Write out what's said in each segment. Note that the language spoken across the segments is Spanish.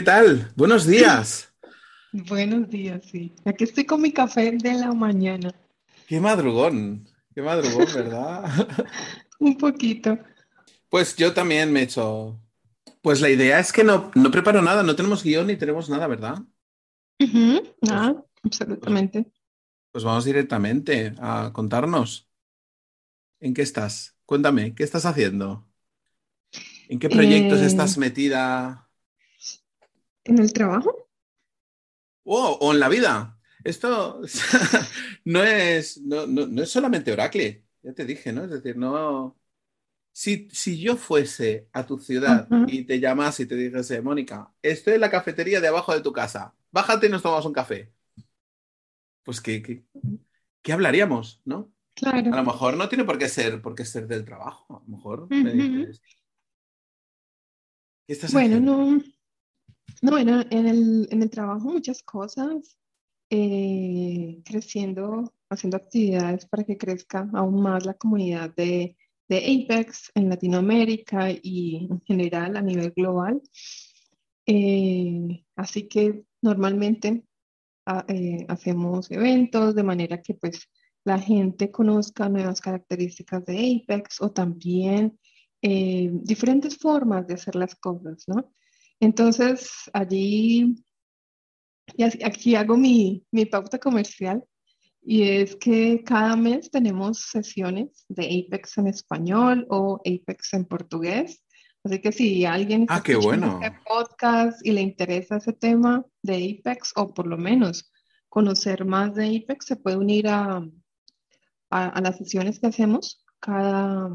¿Qué tal? Buenos días. Buenos días, sí. Aquí estoy con mi café de la mañana. Qué madrugón, qué madrugón, ¿verdad? Un poquito. Pues yo también me he hecho. Pues la idea es que no, no preparo nada, no tenemos guion ni tenemos nada, ¿verdad? Ujú, Nada, absolutamente. Pues vamos directamente a contarnos. ¿En qué estás? Cuéntame, ¿qué estás haciendo? ¿En qué proyectos Eh, estás metida? ¿En el trabajo? Oh, o en la vida. Esto no es, no, no- no es solamente Oracle, ya te dije, ¿no? Es decir, no. Si, si yo fuese a tu ciudad y te llamase y te dijese, Mónica, estoy en la cafetería de abajo de tu casa, bájate y nos tomamos un café. Pues ¿qué, qué, qué hablaríamos, no? Claro. A lo mejor no tiene por qué ser, por qué ser del trabajo. A lo mejor me dices, ¿qué estás Bueno, haciendo? no, no, en el, en el, trabajo muchas cosas, eh, creciendo, haciendo actividades para que crezca aún más la comunidad de, de Apex en Latinoamérica y en general a nivel global. Eh, así que normalmente ha- eh, hacemos eventos de manera que pues la gente conozca nuevas características de Apex o también diferentes formas de hacer las cosas, ¿no? Entonces allí, y aquí hago mi, mi pauta comercial y es que cada mes tenemos sesiones de Apex en español o Apex en portugués. Así que si alguien Ah, qué bueno. este podcast y le interesa ese tema de Apex o por lo menos conocer más de Apex, se puede unir a, a- a las sesiones que hacemos cada,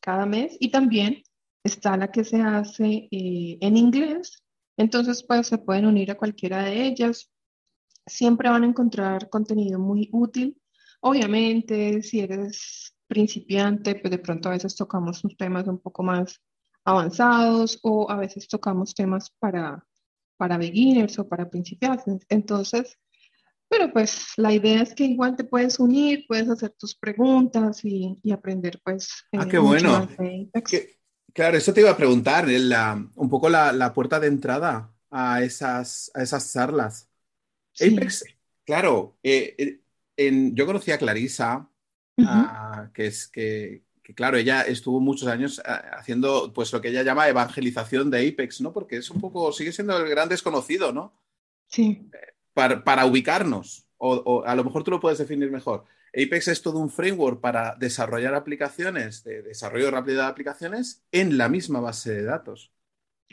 cada mes y también está la que se hace eh, en inglés. Entonces, pues se pueden unir a cualquiera de ellas siempre van a encontrar contenido muy útil. Obviamente, si eres principiante, pues de pronto a veces tocamos unos temas un poco más avanzados o a veces tocamos temas para, para beginners o para principiantes. Entonces, pero pues la idea es que igual te puedes unir, puedes hacer tus preguntas y, y aprender pues Ah, eh, qué bueno. Que- claro, eso te iba a preguntar, la- un poco la, la puerta de entrada a esas, a esas charlas. Sí. Apex, claro, eh, eh, en- yo conocí a Clarisa, ah, que es que, que, claro, ella estuvo muchos años ah, haciendo pues lo que ella llama evangelización de Apex, ¿no? Porque es un poco, sigue siendo el gran desconocido, ¿no? Sí, Para, para ubicarnos, o, o a lo mejor tú lo puedes definir mejor. Apex es todo un framework para desarrollar aplicaciones, de desarrollo rápido de aplicaciones en la misma base de datos.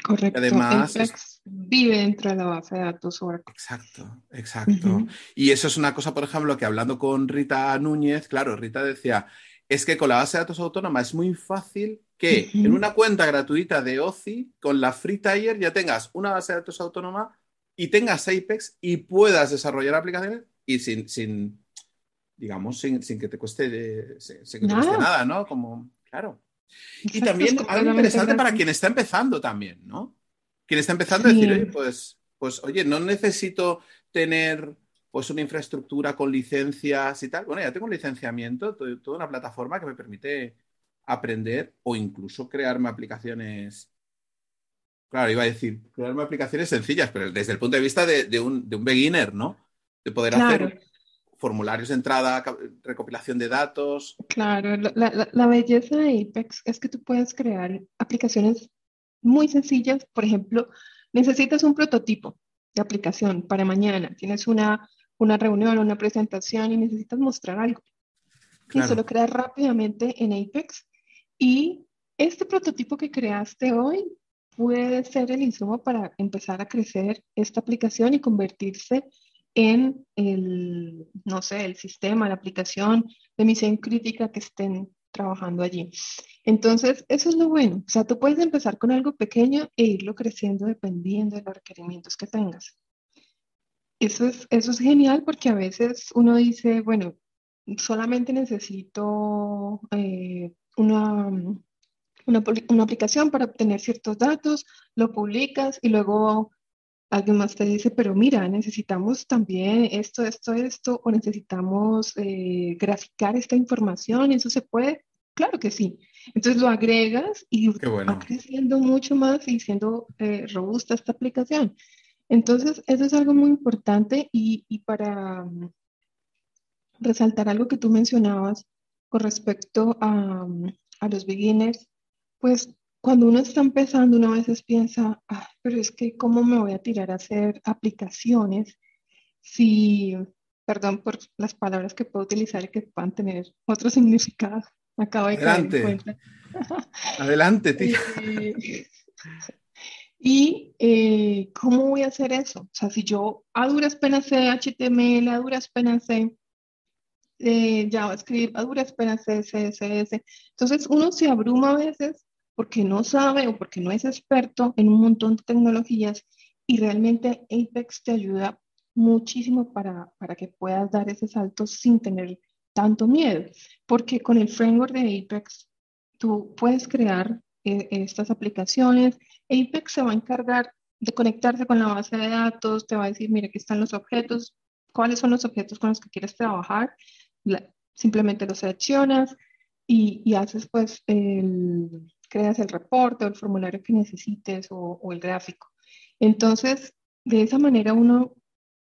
correcto. además Apex vive dentro de la base de datos Oracle. Exacto, exacto. Y eso es una cosa, por ejemplo, que hablando con Rita Núñez, claro, Rita decía, es que con la base de datos autónoma es muy fácil que en una cuenta gratuita de OCI, con la Free Tier, ya tengas una base de datos autónoma y tengas Apex y puedas desarrollar aplicaciones y sin, sin digamos, sin, sin que te cueste, eh, sin, sin que te cueste Nada. ¿no? Como, claro. Y también algo interesante para quien está empezando también, ¿no? Quien está empezando a decir, oye, pues, pues, oye, no necesito tener pues una infraestructura con licencias y tal. Bueno, ya tengo un licenciamiento, to- toda una plataforma que me permite aprender o incluso crearme aplicaciones. Claro, iba a decir, crearme aplicaciones sencillas, pero desde el punto de vista de, de un, de un beginner, ¿no? De poder Claro, hacer formularios de entrada, recopilación de datos. claro. La, la- belleza de Apex es que tú puedes crear aplicaciones muy sencillas. Por ejemplo, necesitas un prototipo de aplicación para mañana. Tienes una, una reunión, una presentación y necesitas mostrar algo. Y eso Claro. lo creas rápidamente en Apex. Y este prototipo que creaste hoy puede ser el insumo para empezar a crecer esta aplicación y convertirse en el, no sé, el sistema, la aplicación de misión crítica que estén trabajando allí. Entonces, eso es lo bueno. O sea, tú puedes empezar con algo pequeño e irlo creciendo dependiendo de los requerimientos que tengas. Eso es, eso es genial porque a veces uno dice, bueno, solamente necesito eh, una, una, aplicación para obtener ciertos datos, lo publicas y luego alguien más te dice, pero mira, necesitamos también esto, esto, esto, o necesitamos eh, graficar esta información, ¿eso se puede? Claro que sí. Entonces lo agregas y Qué va bueno. creciendo mucho más y siendo eh, robusta esta aplicación. Entonces, eso es algo muy importante y, y para mm, resaltar algo que tú mencionabas con respecto a, mm, a los beginners, pues cuando uno está empezando, uno a veces piensa, ah, pero es que ¿cómo me voy a tirar a hacer aplicaciones si, perdón por las palabras que puedo utilizar y que puedan tener otro significado? acabo de Adelante. caer en cuenta. Adelante, tío. Eh, y eh, ¿cómo voy a hacer eso? O sea, si yo a duras penas sé HTML, a duras penas sé eh, JavaScript, a duras penas sé CSS, entonces uno se abruma a veces porque no sabe o porque no es experto en un montón de tecnologías y realmente Apex te ayuda muchísimo para, para que puedas dar ese salto sin tener tanto miedo, porque con el framework de Apex tú puedes crear eh, estas aplicaciones. Apex se va a encargar de conectarse con la base de datos, te va a decir, mira, aquí están los objetos, cuáles son los objetos con los que quieres trabajar, simplemente los seleccionas y, y, haces pues el, creas el reporte o el formulario que necesites o, el gráfico. Entonces, de esa manera uno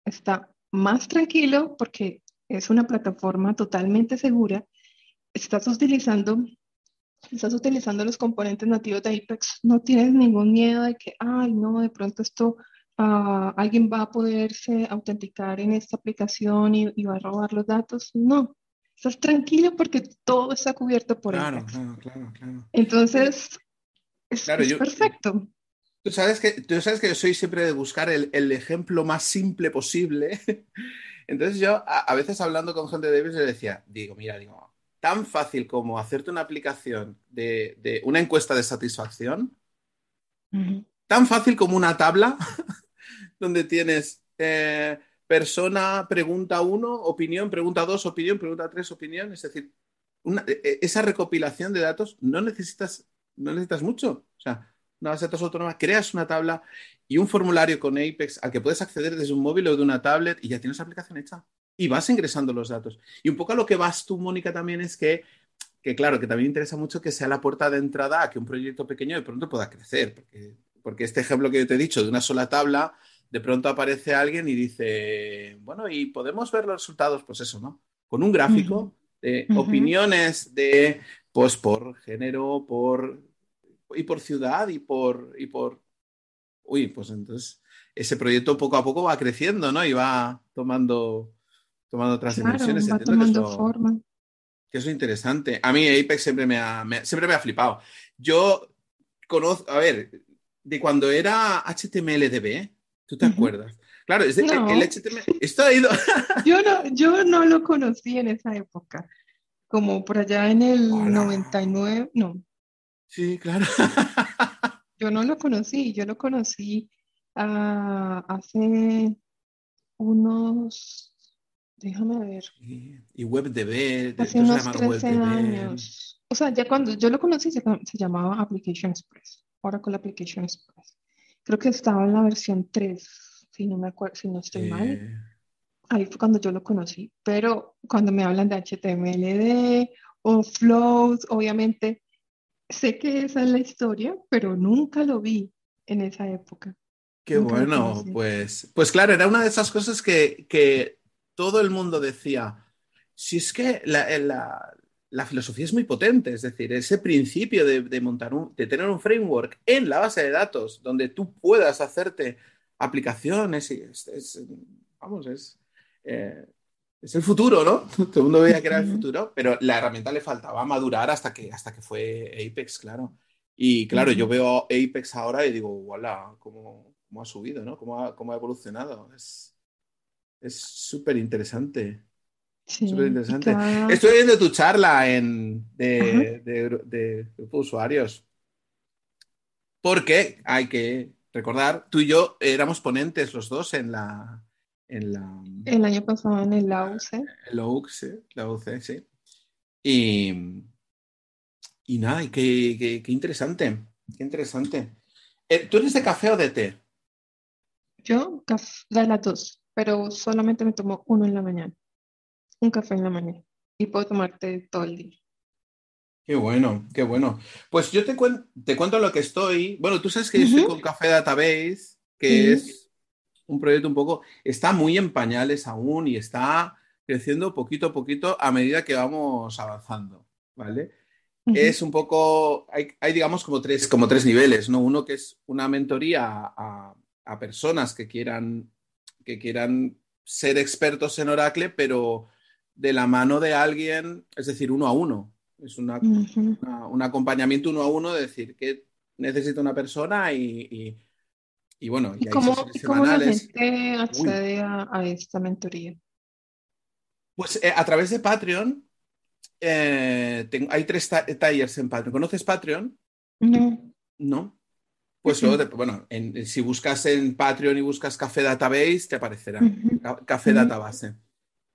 está más tranquilo porque es una plataforma totalmente segura. Estás utilizando, estás utilizando los componentes nativos de Apex. No tienes ningún miedo de que, ay, no, de pronto esto, uh, alguien va a poderse autenticar en esta aplicación y, y, va a robar los datos. No, estás tranquilo porque todo está cubierto por claro. Claro, claro, claro. Entonces, es, Claro, es yo- perfecto. Tú sabes que, tú sabes que yo soy siempre de buscar el, el ejemplo más simple posible. Entonces yo a, a veces hablando con gente de Davis le decía, digo, mira, digo, tan fácil como hacerte una aplicación de, de una encuesta de satisfacción, tan fácil como una tabla donde tienes eh, persona, pregunta uno, opinión, pregunta dos, opinión, pregunta tres, opinión. Es decir, una- e- e- esa recopilación de datos no necesitas, no necesitas mucho. O sea, una base de datos autónoma, creas una tabla y un formulario con Apex al que puedes acceder desde un móvil o de una tablet y ya tienes la aplicación hecha. Y vas ingresando los datos. Y un poco a lo que vas tú, Mónica, también es que, que claro, que también interesa mucho que sea la puerta de entrada a que un proyecto pequeño de pronto pueda crecer. Porque, porque este ejemplo que yo te he dicho de una sola tabla, de pronto aparece alguien y dice, bueno, y podemos ver los resultados, pues eso, ¿no? Con un gráfico de opiniones de, pues por género, por y por ciudad y por y por uy, pues entonces ese proyecto poco a poco va creciendo, ¿no? Y va tomando tomando otras Claro, dimensiones. va Entiendo que tomando eso, forma. que eso es interesante. A mí Apex siempre me ha, me- siempre me ha flipado. Yo conozco, a ver, de cuando era HTMLDB, ¿tú te acuerdas? Claro, es de- No. el HTML, esto ha ido, Yo no, yo no lo conocí en esa época, como por allá en el Hola. 99, no, sí, claro. yo no lo conocí, yo lo conocí ah, hace unos, déjame ver, Y, WebDB, hace unos llamaron 13 WebDB. años. O sea, ya cuando yo lo conocí se, se llamaba Application Express, Oracle Application Express. Creo que estaba en la versión 3, si no me acuerdo, si no estoy mal. Eh, Ahí fue cuando yo lo conocí, pero cuando me hablan de HTMLD o flows, obviamente sé que esa es la historia, pero nunca lo vi en esa época. Qué Nunca bueno, pues, pues claro, era una de esas cosas que, que todo el mundo decía, si es que la, la- la filosofía es muy potente, es decir, ese principio de, de montar un, de tener un framework en la base de datos donde tú puedas hacerte aplicaciones y es, es- vamos, es, eh, es el futuro, ¿no? Todo el mundo veía que era el futuro, pero la herramienta le faltaba madurar hasta que, hasta que fue Apex, claro. Y claro, yo veo Apex ahora y digo, voilà, cómo, cómo ha subido, ¿no? Cómo ha, cómo ha evolucionado. Es es súper interesante, Sí, súper interesante. Estoy viendo tu charla en, de, de, de grupo de usuarios, porque hay que recordar, tú y yo éramos ponentes los dos en la, en la, El año pasado en el AUC, en la UC, la UC, sí. Y, y nada, y qué, qué- qué interesante, qué interesante. Eh, ¿Tú eres de café o de té? yo de las dos, pero solamente me tomo uno en la mañana, un café en la mañana, y puedo tomarte todo el día. Qué bueno, qué bueno. Pues yo te, cuen- te cuento lo que estoy. Bueno, tú sabes que yo estoy con Café Database, que Sí. es un proyecto un poco, está muy en pañales aún y está creciendo poquito a poquito a medida que vamos avanzando, ¿vale? Es un poco, hay, digamos como tres, como tres niveles, ¿no? Uno que es una mentoría a, personas que quieran, que quieran ser expertos en Oracle, pero de la mano de alguien, es decir, uno a uno. Es una, un acompañamiento uno a uno de decir que necesita una persona y, y, bueno, y, cómo, la gente accede a, esta mentoría? Pues eh, a través de Patreon. Eh, hay tres talleres en Patreon. ¿Conoces Patreon? No. ¿No? Pues luego, bueno, si buscas en Patreon y buscas Café Database, te aparecerá. Café Database.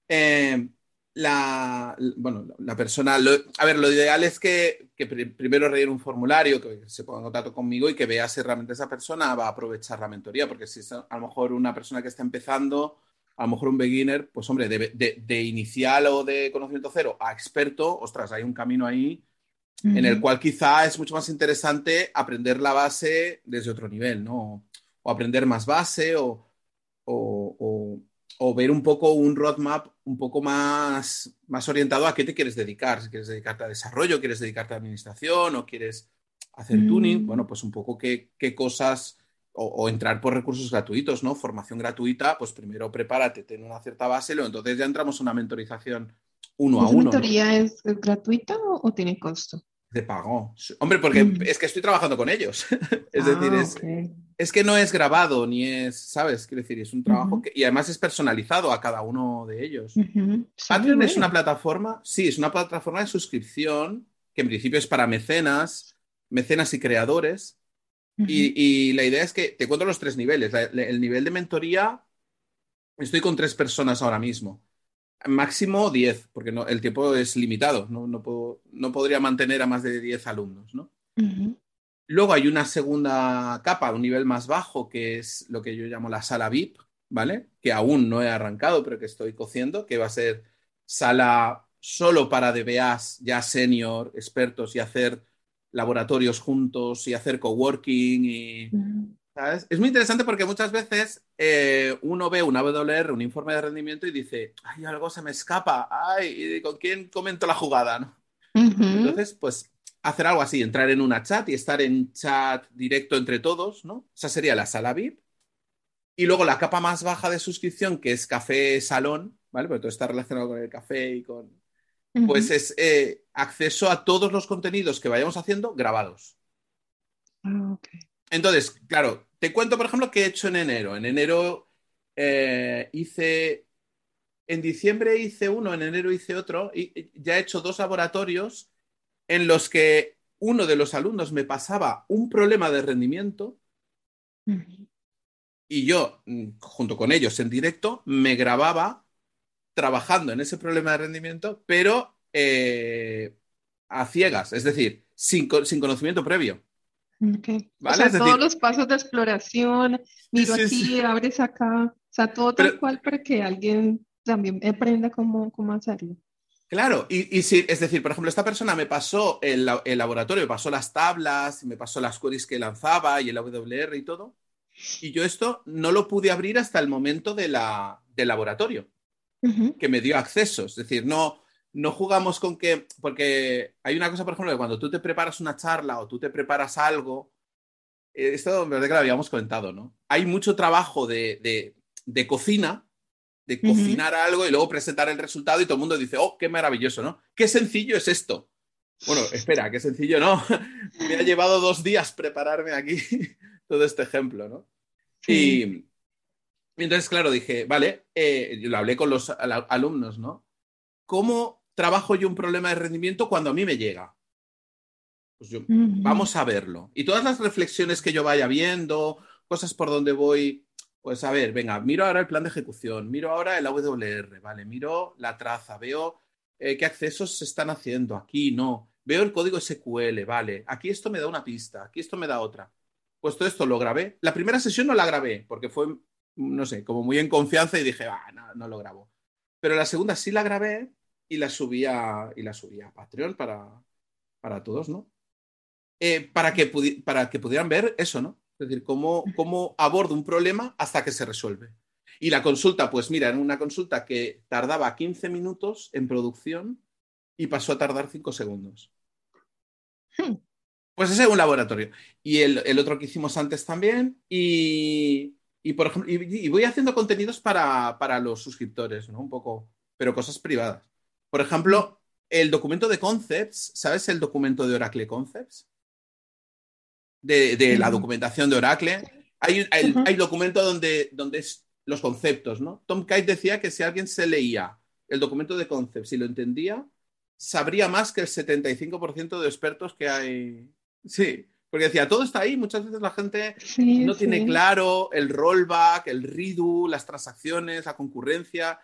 Eh, la, bueno, la persona, a ver, lo ideal es que, primero rellene un formulario, que se ponga en contacto conmigo y que vea si realmente esa persona va a aprovechar la mentoría, porque si es a lo mejor una persona que está empezando, a lo mejor un beginner, pues hombre, de, inicial o de conocimiento cero a experto, ostras, hay un camino ahí en el cual quizá es mucho más interesante aprender la base desde otro nivel, ¿no? O aprender más base o, o o ver un poco un roadmap un poco más, más orientado a qué te quieres dedicar. Si quieres dedicarte a desarrollo, quieres dedicarte a administración o quieres hacer tuning, mm. bueno, pues un poco qué, cosas o, entrar por recursos gratuitos, ¿no? Formación gratuita, pues primero prepárate, ten una cierta base, luego entonces ya entramos en una mentorización uno a uno. ¿La mentoría es gratuita o, tiene costo? De pago. Hombre, porque mm. es que estoy trabajando con ellos. es decir, ah, es, es que no es grabado ni es, ¿sabes? Quiero decir, es un trabajo que, y además es personalizado a cada uno de ellos. Patreon es una plataforma, sí, es una plataforma de suscripción que en principio es para mecenas, mecenas y creadores. y, la idea es que te cuento los tres niveles. el nivel de mentoría, estoy con tres personas ahora mismo. Máximo diez, porque no, el tiempo es limitado. No, no, puedo, no podría mantener a más de diez alumnos, ¿no? Luego hay una segunda capa, un nivel más bajo, que es lo que yo llamo la sala VIP, ¿vale? Que aún no he arrancado, pero que estoy cociendo, que va a ser sala solo para DBAs ya senior, expertos y hacer laboratorios juntos y hacer coworking y... ¿sabes? Es muy interesante porque muchas veces eh, uno ve un AWR, un informe de rendimiento y dice, ay, algo se me escapa, ay, ¿con quién comento la jugada? ¿no? Entonces, pues hacer algo así, entrar en una chat y estar en chat directo entre todos, ¿no? Esa sería la sala VIP. Y luego la capa más baja de suscripción, que es café salón, ¿vale? Porque todo está relacionado con el café y con... Pues es eh, acceso a todos los contenidos que vayamos haciendo grabados. Ah, Entonces, claro, te cuento, por ejemplo, qué he hecho en enero. En enero eh, hice... En diciembre hice uno, en enero hice otro, y ya he hecho dos laboratorios en los que uno de los alumnos me pasaba un problema de rendimiento y yo, mm, junto con ellos en directo, me grababa trabajando en ese problema de rendimiento, pero eh, a ciegas, es decir, sin, conocimiento previo. Todos los pasos de exploración, miro aquí, abres acá, o sea, todo tal cual para que alguien también aprenda cómo, cómo hacerlo. Claro, y, si, es decir, por ejemplo, esta persona me pasó el, laboratorio, me pasó las tablas, me pasó las queries que lanzaba y el AWR y todo, y yo esto no lo pude abrir hasta el momento de la, del laboratorio, que me dio acceso. Es decir, no, no jugamos con que, porque hay una cosa, por ejemplo, que cuando tú te preparas una charla o tú te preparas algo, eh, esto verdad que lo habíamos comentado, ¿no? Hay mucho trabajo de, de cocina de cocinar algo y luego presentar el resultado y todo el mundo dice, oh, qué maravilloso, ¿no? Qué sencillo es esto. Bueno, espera, qué sencillo, ¿no? Me ha llevado dos días prepararme aquí todo este ejemplo, ¿no? Y, entonces, claro, dije, vale, eh, lo hablé con los alumnos, ¿no? ¿Cómo trabajo yo un problema de rendimiento cuando a mí me llega? Pues yo, vamos a verlo. Y todas las reflexiones que yo vaya viendo, cosas por donde voy pues a ver, venga, miro ahora el plan de ejecución, miro ahora el AWR, ¿vale? Miro la traza, veo eh, qué accesos se están haciendo, aquí no, veo el código SQL, ¿vale? Aquí esto me da una pista, aquí esto me da otra. Pues todo esto lo grabé. La primera sesión no la grabé porque fue, no sé, como muy en confianza y dije, ah, no, no lo grabo. Pero la segunda sí la grabé y la subía y la subía a Patreon para, para todos, ¿no? Eh, para, que para que pudieran ver eso, ¿no? Es decir, cómo, cómo abordo un problema hasta que se resuelve. Y la consulta, pues mira, en una consulta que tardaba 15 minutos en producción y pasó a tardar 5 segundos. Hmm. Pues ese es un laboratorio. Y el, otro que hicimos antes también. Y, por ejemplo, y, voy haciendo contenidos para, para, los suscriptores, ¿no? Un poco, pero cosas privadas. Por ejemplo, el documento de Concepts, ¿sabes el documento de Oracle Concepts? De, la documentación de Oracle. Hay, hay, documento donde, donde es los conceptos, ¿no? Tom Kite decía que si alguien se leía el documento de Concepts y lo entendía, sabría más que el 75% de expertos que hay. Sí, porque decía, todo está ahí. Muchas veces la gente no tiene claro el rollback, el redo, las transacciones, la concurrencia.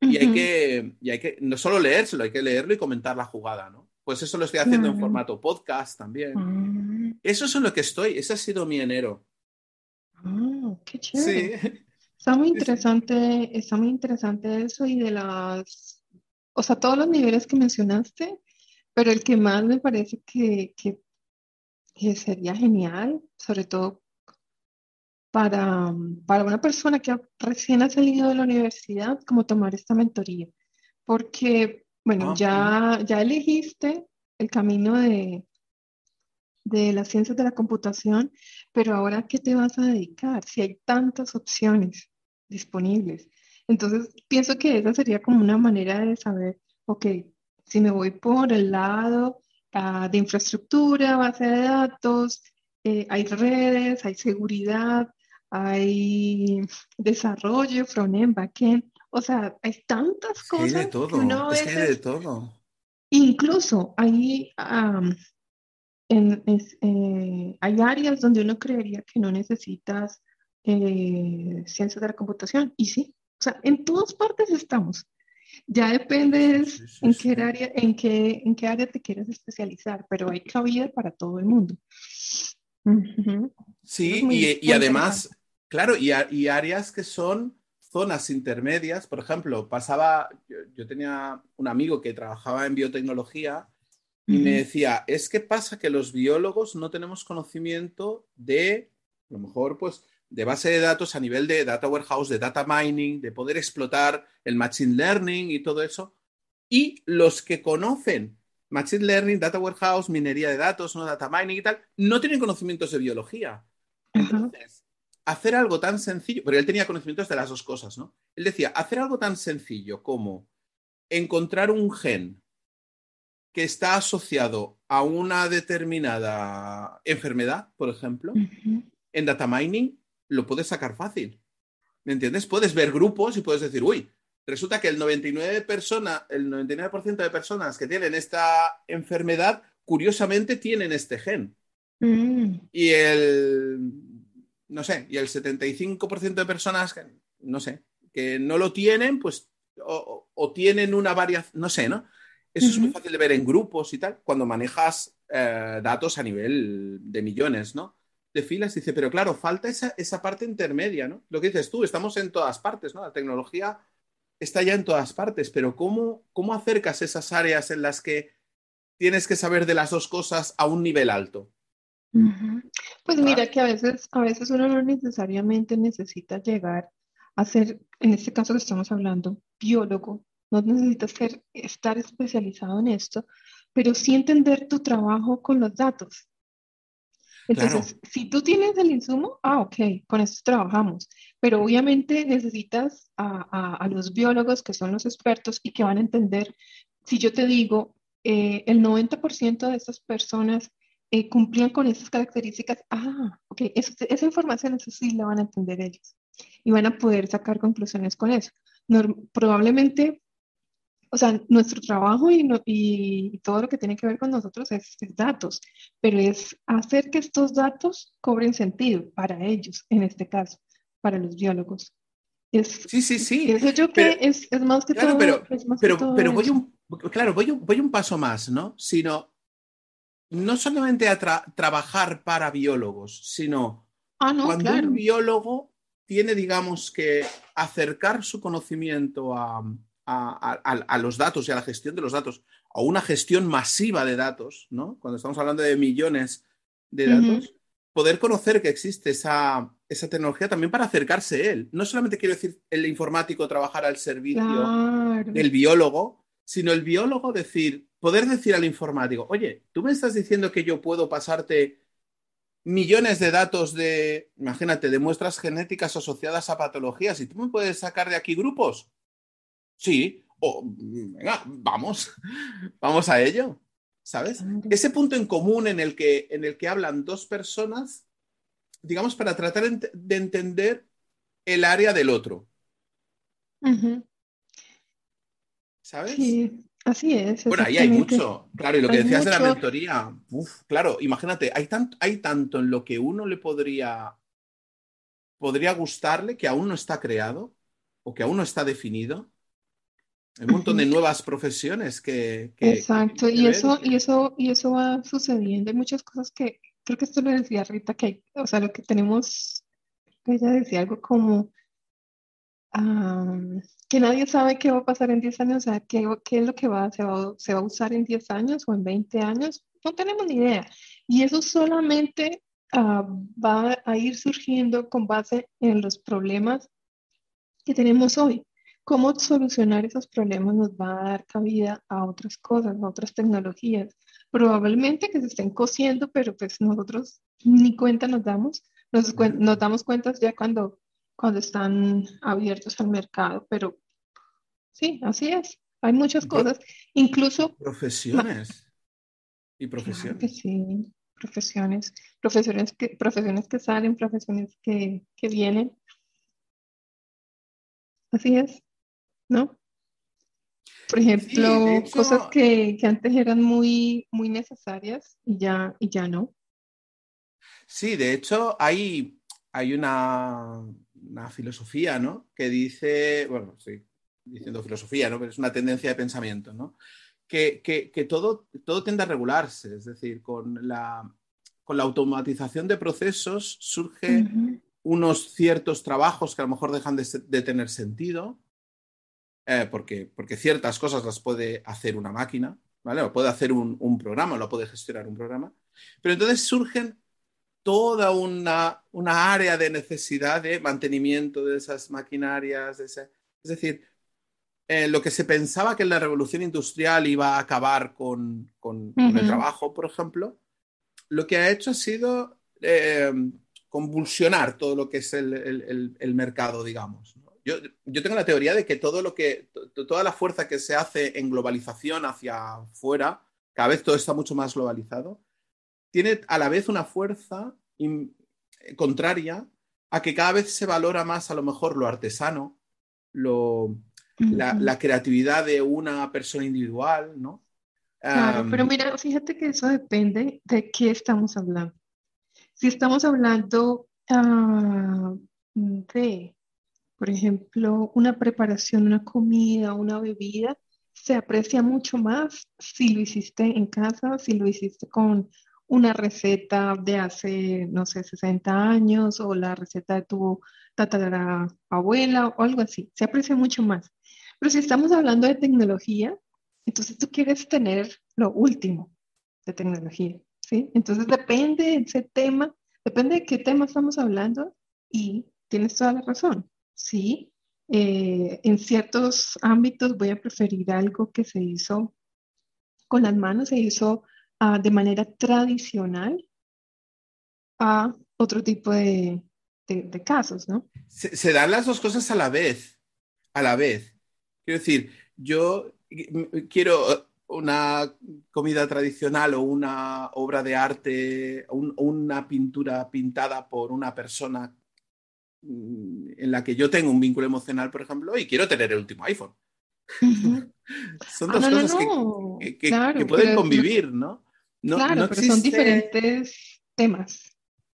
Y, hay que, y hay que no solo leérselo, hay que leerlo y comentar la jugada, ¿no? Pues eso lo estoy haciendo en formato podcast también. Ah. Eso es en lo que estoy. Ese ha sido mi enero. Ah, qué chévere. Sí. Está muy interesante, está muy interesante eso y de las, o sea, todos los niveles que mencionaste, pero el que más me parece que, que, sería genial, sobre todo para, para una persona que recién ha salido de la universidad, como tomar esta mentoría. Porque, bueno, ah, ya, ya elegiste el camino de, de las ciencias de la computación, pero ahora, ¿qué te vas a dedicar? Si hay tantas opciones disponibles. Entonces, pienso que esa sería como una manera de saber, ok, si me voy por el lado ah, de infraestructura, base de datos, eh, hay redes, hay seguridad, hay desarrollo, front-end, back-end, o sea, hay tantas cosas. de todo, es que hay de todo. Incluso hay eh, hay áreas donde uno creería que no necesitas eh, ciencias de la computación. Y sí, o sea, en todas partes estamos. Ya depende en, qué área, en, qué, en qué área te quieres especializar, pero hay cabida para todo el mundo. Sí, y, además, claro, y, y, áreas que son zonas intermedias. Por ejemplo, pasaba, yo tenía un amigo que trabajaba en biotecnología y me decía, es que pasa que los biólogos no tenemos conocimiento de, a lo mejor, pues, de base de datos a nivel de data warehouse, de data mining, de poder explotar el machine learning y todo eso. Y los que conocen machine learning, data warehouse, minería de datos, no data mining y tal, no tienen conocimientos de biología. Entonces, hacer algo tan sencillo, porque él tenía conocimientos de las dos cosas, ¿no? Él decía, hacer algo tan sencillo como encontrar un gen que está asociado a una determinada enfermedad, por ejemplo, en data mining lo puedes sacar fácil. ¿Me entiendes? Puedes ver grupos y puedes decir, uy, resulta que el 99%, persona, el 99 de personas que tienen esta enfermedad, curiosamente tienen este gen. Mm. Y el, no sé, y el 75% de personas que, no sé, que no lo tienen, pues, o tienen una variación, no sé, ¿no? Eso es muy fácil de ver en grupos y tal, cuando manejas eh, datos a nivel de millones, ¿no? De filas, dice, pero claro, falta esa, esa parte intermedia, ¿no? Lo que dices tú, estamos en todas partes, ¿no? La tecnología está ya en todas partes, pero ¿cómo, cómo acercas esas áreas en las que tienes que saber de las dos cosas a un nivel alto? Pues mira que a veces, a veces uno no necesariamente necesita llegar a ser, en este caso que estamos hablando, biólogo, no necesitas ser, estar especializado en esto, pero sí entender tu trabajo con los datos. Entonces, si tú tienes el insumo, ah, ok, con esto trabajamos, pero obviamente necesitas a, los biólogos que son los expertos y que van a entender, si yo te digo, eh, el 90% de estas personas eh, cumplían con esas características, ah, ok, esa información, eso sí la van a entender ellos y van a poder sacar conclusiones con eso. probablemente o sea, nuestro trabajo y, y, todo lo que tiene que ver con nosotros es, datos, pero es hacer que estos datos cobren sentido para ellos, en este caso, para los biólogos. Es, sí, sí, sí. Eso yo que es, es, más que todo. Pero, pero, pero voy un, claro, voy un, voy un paso más, ¿no? Sino, no solamente a trabajar para biólogos, sino ah, no, cuando un biólogo tiene, digamos, que acercar su conocimiento a, a, los datos y a la gestión de los datos, a una gestión masiva de datos, ¿no? Cuando estamos hablando de millones de datos, poder conocer que existe esa, esa tecnología también para acercarse a él. No solamente quiero decir el informático trabajar al servicio Claro. del biólogo, sino el biólogo decir, poder decir al informático, oye, tú me estás diciendo que yo puedo pasarte millones de datos de, imagínate, de muestras genéticas asociadas a patologías y tú me puedes sacar de aquí grupos. Sí, o venga, vamos, vamos a ello, ¿sabes? Ese punto en común en el que, en el que hablan dos personas, digamos, para tratar de entender el área del otro. ¿sabes? Sí, así es, Bueno, ahí hay mucho. Claro, y lo que Hay decías de la mentoría, uf, claro, imagínate, hay tanto, hay tanto en lo que uno le podría, podría gustarle que aún no está creado o que aún no está definido. Un montón de nuevas profesiones que, que- Exacto, que y ver eso, y eso, y eso va sucediendo. Hay muchas cosas que, creo que esto lo decía Rita, que hay, o sea, lo que tenemos, ella decía algo como am, que nadie sabe qué va a pasar en 10 años, o sea, qué, qué es lo que va, se va, se va a usar en 10 años o en 20 años, no tenemos ni idea. Y eso solamente ah, va a ir surgiendo con base en los problemas que tenemos hoy. Cómo solucionar esos problemas nos va a dar cabida a otras cosas, a otras tecnologías. Probablemente que se estén cosiendo, pero pues nosotros ni cuenta nos damos. Nos, damos cuenta ya cuando, cuando están abiertos al mercado, pero sí, así es. Hay muchas cosas, incluso, profesiones y claro que profesiones. sí, profesiones, profesiones que, profesiones que salen, profesiones que, que vienen. Así es, ¿no? Por Sí, ejemplo, cosas que, que antes eran muy, muy necesarias y ya, y ya no. sí, de hecho, hay, hay una, una filosofía, ¿no? Que dice, bueno, sí, diciendo filosofía, ¿no? Pero es una tendencia de pensamiento, ¿no? Que, que- que todo, todo tiende a regularse, es decir, con la, con la automatización de procesos surge Ujú, unos ciertos trabajos que a lo mejor dejan de tener sentido, eh, porque, porque ciertas cosas las puede hacer una máquina, ¿vale? Lo puede hacer un, un programa, lo puede gestionar un programa. Pero entonces surgen toda una, una área de necesidad de mantenimiento de esas maquinarias, de ese- es decir, eh, lo que se pensaba que en la revolución industrial iba a acabar con, con- con el trabajo, por ejemplo, lo que ha hecho ha sido eh, convulsionar todo lo que es el, el- el- el mercado, digamos. ¿no? Yo, yo tengo la teoría de que todo lo que, to- toda la fuerza que se hace en globalización hacia afuera, cada vez todo está mucho más globalizado, tiene a la vez una fuerza in- contraria a que cada vez se valora más a lo mejor lo artesano, lo, la, la creatividad de una persona individual, ¿no? Claro, pero mira, fíjate que eso depende de qué estamos hablando. Si estamos hablando ah, de, por ejemplo, una preparación, una comida, una bebida, se aprecia mucho más si lo hiciste en casa, si lo hiciste con una receta de hace, no sé, 60 años o la receta de tu tatarabuela o algo así. Se aprecia mucho más. Pero si estamos hablando de tecnología, entonces tú quieres tener lo último de tecnología, ¿sí? Entonces depende de ese tema, depende de qué tema estamos hablando y tienes toda la razón, ¿sí? Eh, en ciertos ámbitos voy a preferir algo que se hizo con las manos, se hizo ah, de manera tradicional a otro tipo de, de- casos, ¿no? se, dan las dos cosas a la vez, a la vez. Quiero decir, yo mm, quiero una comida tradicional o una obra de arte, un- una pintura pintada por una persona en la que yo tengo un vínculo emocional, por ejemplo, y quiero tener el último iPhone. Son Ah, dos no, cosas que, no, que- que- claro, que pueden pero convivir, ¿no? No, claro, pero son diferentes temas.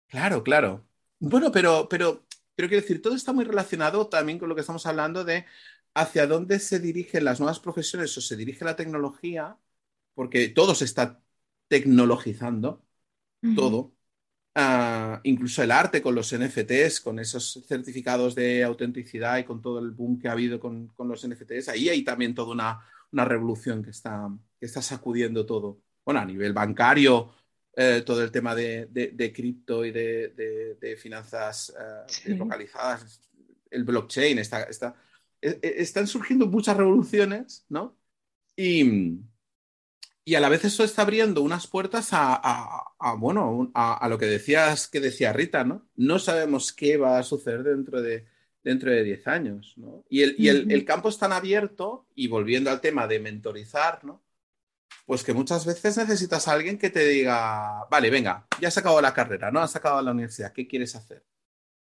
Claro, claro. Bueno, pero, pero, pero quiero decir, todo está muy relacionado también con lo que estamos hablando de hacia dónde se dirigen las nuevas profesiones o se dirige la tecnología, porque todo se está tecnologizando, todo. Ah, incluso el arte con los NFTs, con esos certificados de autenticidad y con todo el boom que ha habido con, con los NFTs, ahí hay también toda una, una revolución que está, que está sacudiendo todo. Bueno, a nivel bancario, eh, todo el tema de, de, cripto y de, finanzas eh, localizadas, el blockchain, está, está, e, e, están surgiendo muchas revoluciones, ¿no? Y, y, a la vez eso está abriendo unas puertas a, bueno, a, lo que decías, que decía Rita, ¿no? No sabemos qué va a suceder dentro de, dentro de 10 años, ¿no? Y, el, y el, el, campo es tan abierto, y volviendo al tema de mentorizar, ¿no? Pues que muchas veces necesitas a alguien que te diga, vale, venga, ya has acabado la carrera, ¿no? Has acabado la universidad, ¿qué quieres hacer?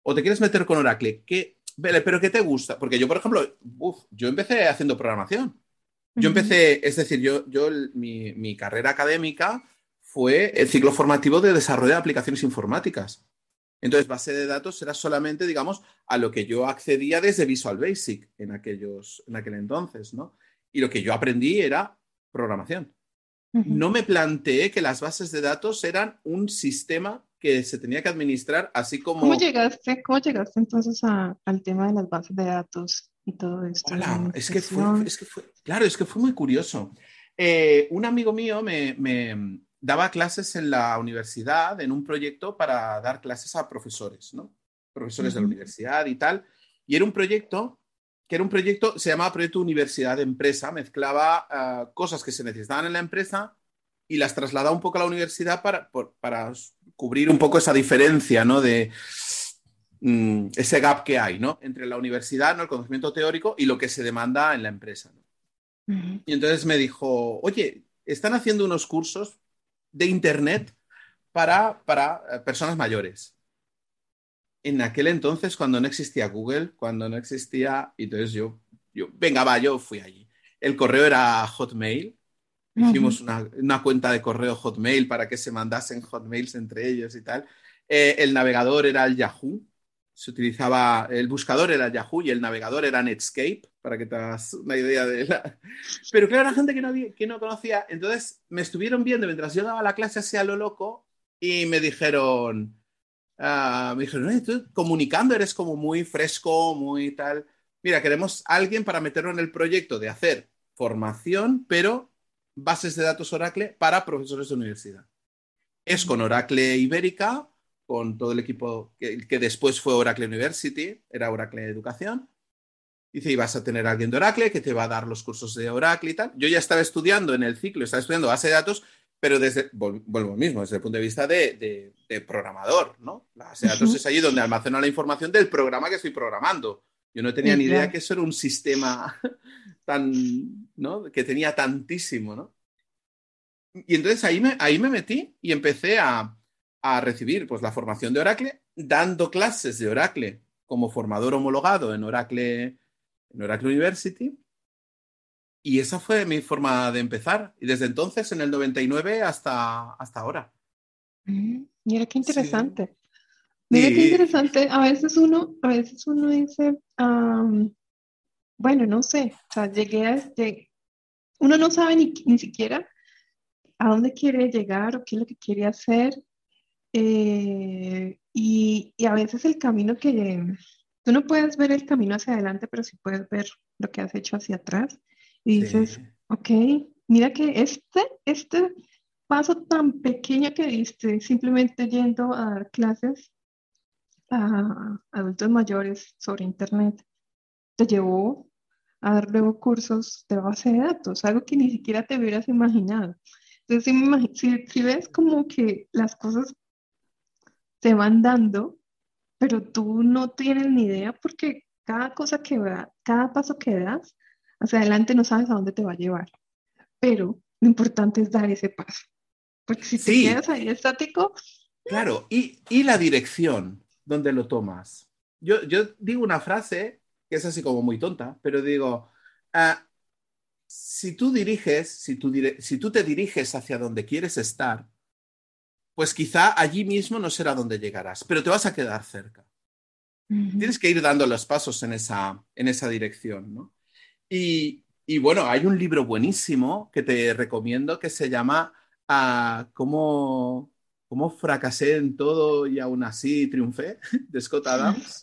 O te quieres meter con Oracle, ¿qué, vale, pero ¿qué te gusta? Porque yo, por ejemplo, yo empecé haciendo programación. Yo empecé, es decir, yo, yo mi, mi carrera académica fue el ciclo formativo de desarrollo de aplicaciones informáticas. Entonces, base de datos era solamente, digamos, a lo que yo accedía desde Visual Basic en, aquellos, en aquel entonces, ¿no? Y lo que yo aprendí era programación. No me planteé que las bases de datos eran un sistema que se tenía que administrar así como... ¿Cómo llegaste, cómo llegaste entonces al tema de las bases de datos y todo esto? Hola, es que, fue, claro, es que fue muy curioso. Eh, un amigo mío me, daba clases en la universidad en un proyecto para dar clases a profesores, ¿no? Profesores de la universidad y tal. Y era un proyecto que era un proyecto, se llamaba Proyecto Universidad de Empresa, mezclaba ah, cosas que se necesitaban en la empresa y las trasladaba un poco a la universidad para, para cubrir un poco esa diferencia, ¿no? De mm, ese gap que hay, ¿no? Entre la universidad, ¿no? El conocimiento teórico y lo que se demanda en la empresa. Y entonces me dijo, oye, están haciendo unos cursos de Internet para, para eh, personas mayores. En aquel entonces, cuando no existía Google, cuando no existía, entonces yo, yo, venga, va, yo fui allí. El correo era Hotmail. Hicimos una, cuenta de correo Hotmail para que se mandasen Hotmails entre ellos y tal. Eh, el navegador era el Yahoo. Se utilizaba, el buscador era Yahoo y el navegador era Netscape para que te hagas una idea de la... Pero claro, la gente que no, que no conocía, entonces me estuvieron viendo mientras yo daba la clase así a lo loco y me dijeron, uh, me dijeron, tú comunicando eres como muy fresco, muy tal. Mira, queremos alguien para meterlo en el proyecto de hacer formación, pero bases de datos Oracle para profesores de universidad. Es con Oracle Ibérica, con todo el equipo que, que después fue Oracle University, era Oracle Educación, Dice, y vas a tener a alguien de Oracle que te va a dar los cursos de Oracle y tal. Yo ya estaba estudiando en el ciclo, estaba estudiando base de datos, pero desde, vuelvo mismo, desde el punto de vista de, programador, ¿no? La base de datos es allí donde almacena la información del programa que estoy programando. Yo no tenía ni idea que eso era un sistema tan, ¿no? Que tenía tantísimo, ¿no? Y entonces ahí me, ahí me metí y empecé a, a recibir pues, la formación de Oracle, dando clases de Oracle como formador homologado en Oracle en Oracle University. Y esa fue mi forma de empezar. Y desde entonces, en el 99 hasta, hasta ahora. Mm, mira qué interesante. Mira qué interesante. A veces uno, a veces uno dice, bueno, no sé, o sea, llegué a, uno no sabe ni, ni, siquiera a dónde quiere llegar o qué es lo que quiere hacer. Eh, y, y, a veces el camino que, Tú no puedes ver el camino hacia adelante, pero sí puedes ver lo que has hecho hacia atrás. Y dices, ok, mira que este, este paso tan pequeño que diste, simplemente yendo a dar clases a adultos mayores sobre Internet, te llevó a dar luego cursos de base de datos, algo que ni siquiera te hubieras imaginado. Entonces, si, si ves como que las cosas se van dando, pero tú no tienes ni idea porque cada cosa que va, cada paso que das hacia adelante no sabes a dónde te va a llevar. Pero lo importante es dar ese paso. Porque si te quedas ahí estático. Claro, y, la dirección donde lo tomas. Yo, yo, digo una frase que es así como muy tonta, pero digo, ah, si tú diriges, si tú, si tú te diriges hacia donde quieres estar, pues quizá allí mismo no será donde llegarás, pero te vas a quedar cerca. Tienes que ir dando los pasos en esa, en esa dirección, ¿no? Y, bueno, hay un libro buenísimo que te recomiendo que se llama ah, ¿Cómo, ¿Cómo, fracasé en todo y aún así triunfé? de Scott Adams.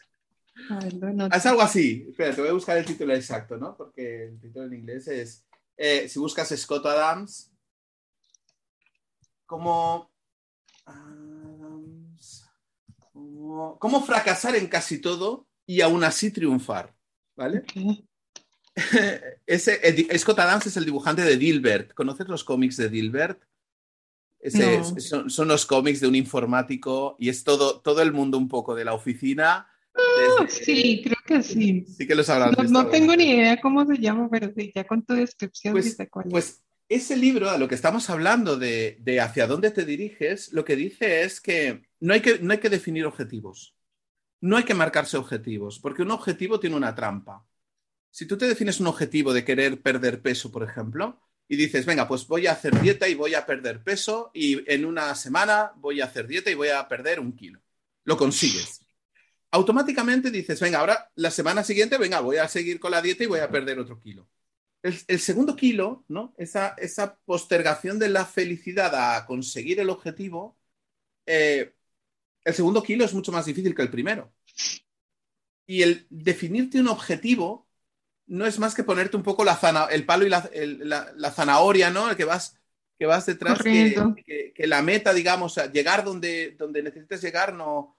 es algo así. Espera, te voy a buscar el título exacto, ¿no? Porque el título en inglés es, eh, si buscas Scott Adams, ¿cómo Adams. ¿Cómo, cómo fracasar en casi todo y aún así triunfar? ¿Vale? Eh, Scott Adams es el dibujante de Dilbert. ¿Conoces los cómics de Dilbert? Son, los cómics de un informático y es todo, todo el mundo un poco de la oficina. Uh, sí, creo que sí. Sí que los habrás No, no tengo ni idea cómo se llama, pero sí, ya con tu descripción. Pues, cuál pues ese libro, a lo que estamos hablando de, de, hacia dónde te diriges, lo que dice es que no, hay que no hay que definir objetivos. No hay que marcarse objetivos, porque un objetivo tiene una trampa. Si tú te defines un objetivo de querer perder peso, por ejemplo, y dices, venga, pues voy a hacer dieta y voy a perder peso y en una semana voy a hacer dieta y voy a perder un kilo. Lo consigues. Automáticamente dices, venga, ahora la semana siguiente, venga, voy a seguir con la dieta y voy a perder otro kilo. El, segundo kilo, ¿no? Esa, esa, postergación de la felicidad a conseguir el objetivo, eh, el segundo kilo es mucho más difícil que el primero. Y el definirte un objetivo no es más que ponerte un poco la el palo y la, zanahoria, ¿no? El que vas, que vas detrás, que, la meta, digamos, llegar donde, donde necesites llegar, no.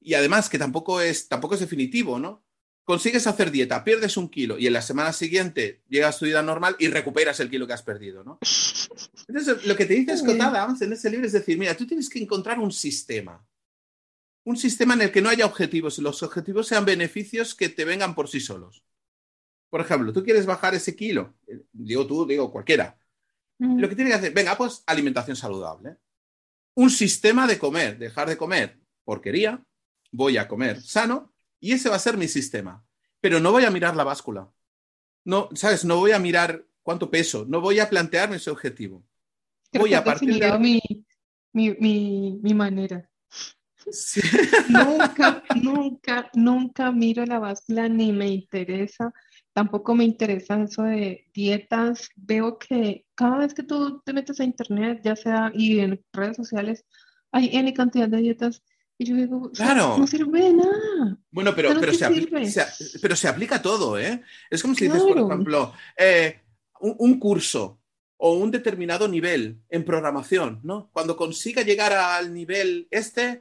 Y además que tampoco es, tampoco es definitivo, ¿no? Consigues hacer dieta, pierdes un kilo y en la semana siguiente llegas a tu vida normal y recuperas el kilo que has perdido, ¿no? Entonces, lo que te dice Scott Adams en ese libro es decir, mira, tú tienes que encontrar un sistema un sistema en el que no haya objetivos y los objetivos sean beneficios que te vengan por sí solos. Por ejemplo, tú quieres bajar ese kilo, eh, digo tú, digo cualquiera. Lo que tiene que hacer, venga, pues alimentación saludable. Un sistema de comer, dejar de comer porquería, voy a comer sano y ese va a ser mi sistema. Pero no voy a mirar la báscula. No, ¿sabes? No voy a mirar cuánto peso, no voy a plantearme ese objetivo. voy a partir de... mi, mi, mi manera. Nunca, nunca, nunca miro la báscula ni me interesa. Tampoco me interesa eso de dietas. Veo que cada vez que tú te metes a internet, ya sea y en redes sociales, hay N cantidad de dietas. Y yo digo, claro. no sirve de nada. Bueno, pero, pero, se, pero se aplica todo, ¿eh? Es como si dices, por ejemplo, eh, un, curso o un determinado nivel en programación, ¿no? Cuando consiga llegar al nivel este,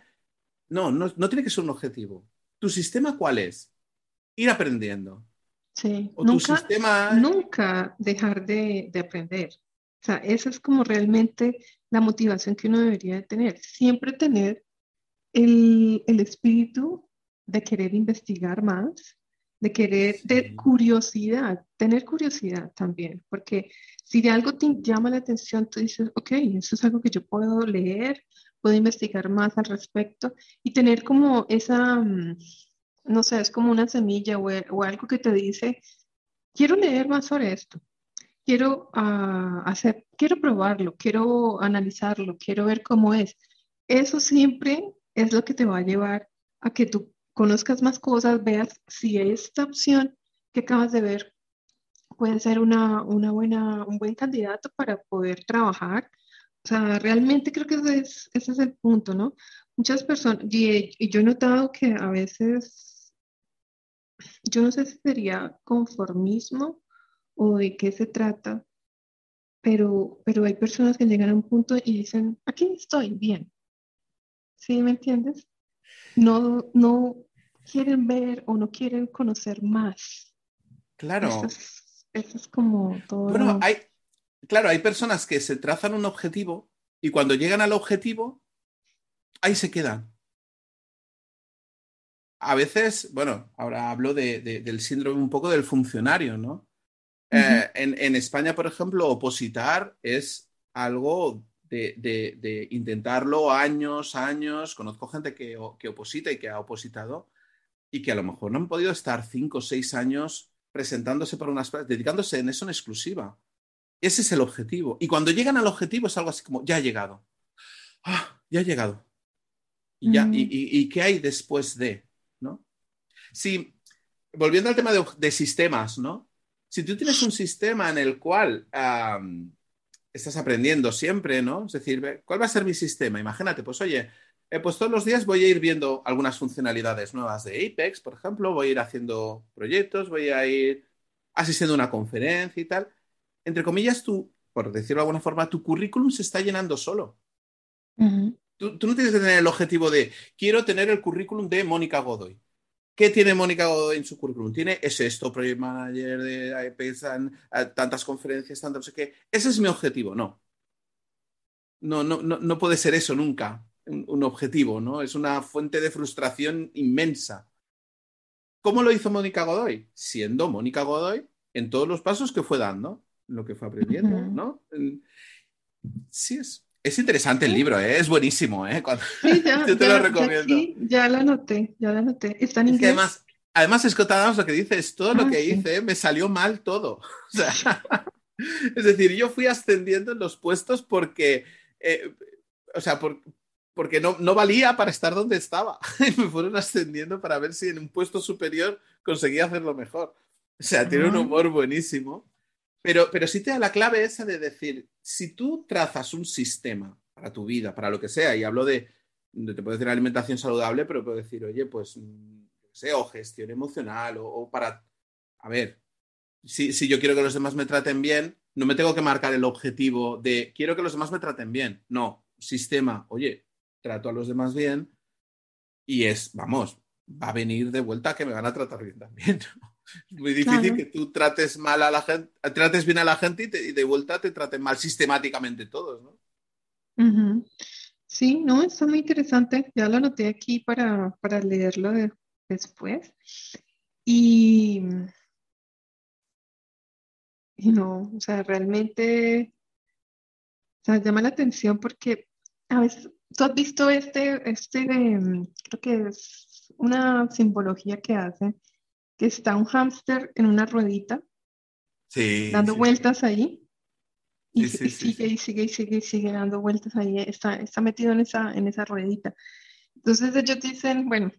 no, no, tiene que ser un objetivo. ¿Tu sistema cuál es? Ir aprendiendo. Sí, nunca, nunca dejar de, aprender. O sea, esa es como realmente la motivación que uno debería tener. Siempre tener el, espíritu de querer investigar más, de querer, de curiosidad, tener curiosidad también, porque si de algo te llama la atención, tú dices, ok, eso es algo que yo puedo leer, puedo investigar más al respecto y tener como esa, mm, no sé, es como una semilla o, algo que te dice, quiero leer más sobre esto, quiero ah, hacer, quiero probarlo, quiero analizarlo, quiero ver cómo es. Eso siempre es lo que te va a llevar a que tú conozcas más cosas, veas si esta opción que acabas de ver puede ser una, una buena, un buen candidato para poder trabajar o sea, realmente creo que ese es, ese es el punto, ¿no? Muchas personas, y, yo he notado que a veces, yo no sé si sería conformismo o de qué se trata, pero, pero hay personas que llegan a un punto y dicen, aquí estoy bien. ¿Sí me entiendes? No, no quieren ver o no quieren conocer más. Claro. Eso es, como todo. Bueno, hay, claro, hay personas que se trazan un objetivo y cuando llegan al objetivo, ahí se quedan. A veces, bueno, ahora hablo del síndrome un poco del funcionario, ¿no? Eh, en, España, por ejemplo, opositar es algo de, intentarlo años, años. Conozco gente que, que, oposita y que ha opositado y que a lo mejor no han podido estar cinco o seis años presentándose para unas dedicándose en eso en exclusiva. Ese es el objetivo. Y cuando llegan al objetivo es algo así como, ya ha llegado. Ah, ya ha llegado. Y, ya, y, qué hay después de? ¿no? Si, volviendo al tema de, sistemas, ¿no? Si tú tienes un sistema en el cual estás aprendiendo siempre, ¿no? Es decir, ¿cuál va a ser mi sistema? Imagínate, pues oye, eh, pues todos los días voy a ir viendo algunas funcionalidades nuevas de Apex, por ejemplo, voy a ir haciendo proyectos, voy a ir asistiendo a una conferencia y tal entre comillas, tu, por decirlo de alguna forma, tu currículum se está llenando solo. Tú, tú, no tienes que tener el objetivo de quiero tener el currículum de Mónica Godoy. ¿Qué tiene Mónica Godoy en su currículum? Tiene es esto, project manager de IPESAN, tantas conferencias, tanto no sé qué. Ese es mi objetivo, no. No, no, no, no puede ser eso nunca, un, un, objetivo, ¿no? Es una fuente de frustración inmensa. ¿Cómo lo hizo Mónica Godoy? Siendo Mónica Godoy en todos los pasos que fue dando, lo que fue aprendiendo. ¿no? Sí, es, es interesante el libro, ¿eh? es buenísimo. ¿eh? Cuando... Sí, ya, Yo te ya, lo recomiendo. Sí, ya lo anoté, ya lo anoté. Está en es inglés. Además, además, Scott Adams lo que dice es todo lo ah, que sí. hice me salió mal todo. O sea, es decir, yo fui ascendiendo en los puestos porque, eh, o sea, por, porque no, no, valía para estar donde estaba. Y me fueron ascendiendo para ver si en un puesto superior conseguía hacerlo mejor. O sea, tiene un humor buenísimo. Pero, pero sí te da la clave esa de decir, si tú trazas un sistema para tu vida, para lo que sea, y hablo de, te puedo decir alimentación saludable, pero puedo decir, oye, pues, no sé, o gestión emocional, o, o para, a ver, si, si, yo quiero que los demás me traten bien, no me tengo que marcar el objetivo de quiero que los demás me traten bien. No, sistema, oye, trato a los demás bien y es, vamos, va a venir de vuelta que me van a tratar bien también. Muy difícil claro. que tú trates mal a la gente, trates bien a la gente y, te, y de vuelta te traten mal sistemáticamente todos, ¿no? Uh -huh. Sí, no, está muy interesante. Ya lo anoté aquí para, para leerlo de, después. Y, y no, o sea, realmente o sea, llama la atención porque a veces tú has visto este, este, creo que es una simbología que hacen que está un hámster en una ruedita, sí, dando sí, vueltas sí. ahí, y, sigue y sigue y sigue y sigue dando vueltas ahí, está, está metido en esa, en esa ruedita. Entonces ellos dicen, bueno,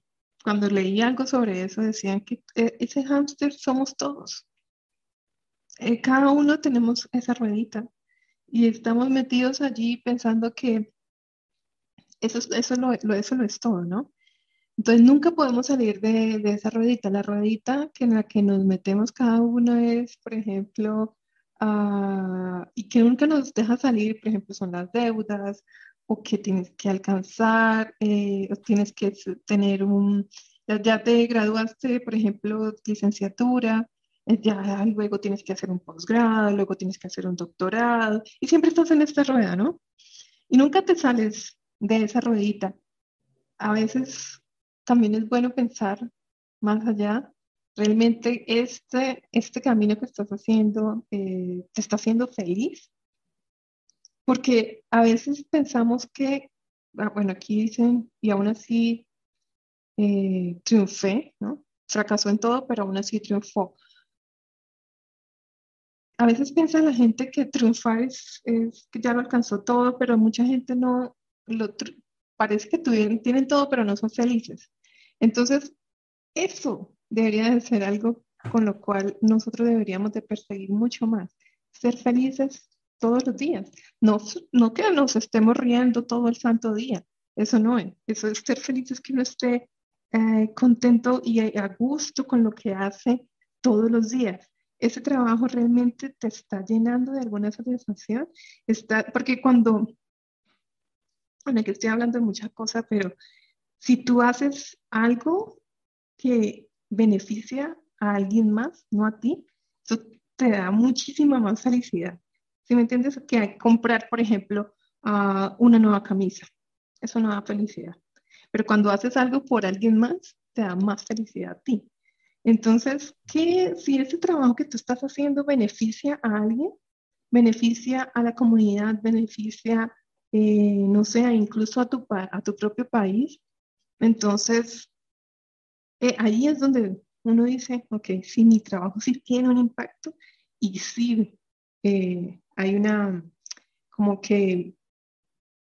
cuando leí algo sobre eso, decían que eh, ese hámster somos todos. Eh, cada uno tenemos esa ruedita y estamos metidos allí pensando que eso, eso, lo, lo, eso lo es todo, ¿no? Entonces nunca podemos salir de, de, esa ruedita. La ruedita que en la que nos metemos cada uno es, por ejemplo, uh, y que nunca nos deja salir, por ejemplo, son las deudas, o que tienes que alcanzar, eh, o tienes que tener un, ya, ya, te graduaste, por ejemplo, licenciatura, eh, ya luego tienes que hacer un posgrado, luego tienes que hacer un doctorado, y siempre estás en esta rueda, ¿no? Y nunca te sales de esa ruedita. A veces también es bueno pensar más allá. ¿Realmente este, este camino que estás haciendo eh, te está haciendo feliz? Porque a veces pensamos que, ah, bueno, aquí dicen, y aún así eh, triunfé, ¿no? Fracasó en todo, pero aún así triunfó. A veces piensa la gente que triunfar es, es que ya lo alcanzó todo, pero mucha gente no lo parece que tuvieron, tienen todo, pero no son felices. Entonces, eso debería de ser algo con lo cual nosotros deberíamos de perseguir mucho más, ser felices todos los días, no, no que nos estemos riendo todo el santo día, eso no es, eso es ser felices que uno esté eh, contento y a gusto con lo que hace todos los días. Ese trabajo realmente te está llenando de alguna satisfacción, está, porque cuando, bueno, que estoy hablando de muchas cosas, pero si tú haces algo que beneficia a alguien más, no a ti, eso te da muchísima más felicidad. ¿Sí me entiendes? Que comprar, por ejemplo, uh, una nueva camisa. Eso no da felicidad. Pero cuando haces algo por alguien más, te da más felicidad a ti. Entonces, ¿qué, si ese trabajo que tú estás haciendo beneficia a alguien, beneficia a la comunidad, beneficia, eh, no sé, incluso a tu, a tu propio país, entonces, eh, ahí es donde uno dice, ok, sí, mi trabajo sí tiene un impacto y sí eh, hay una, como que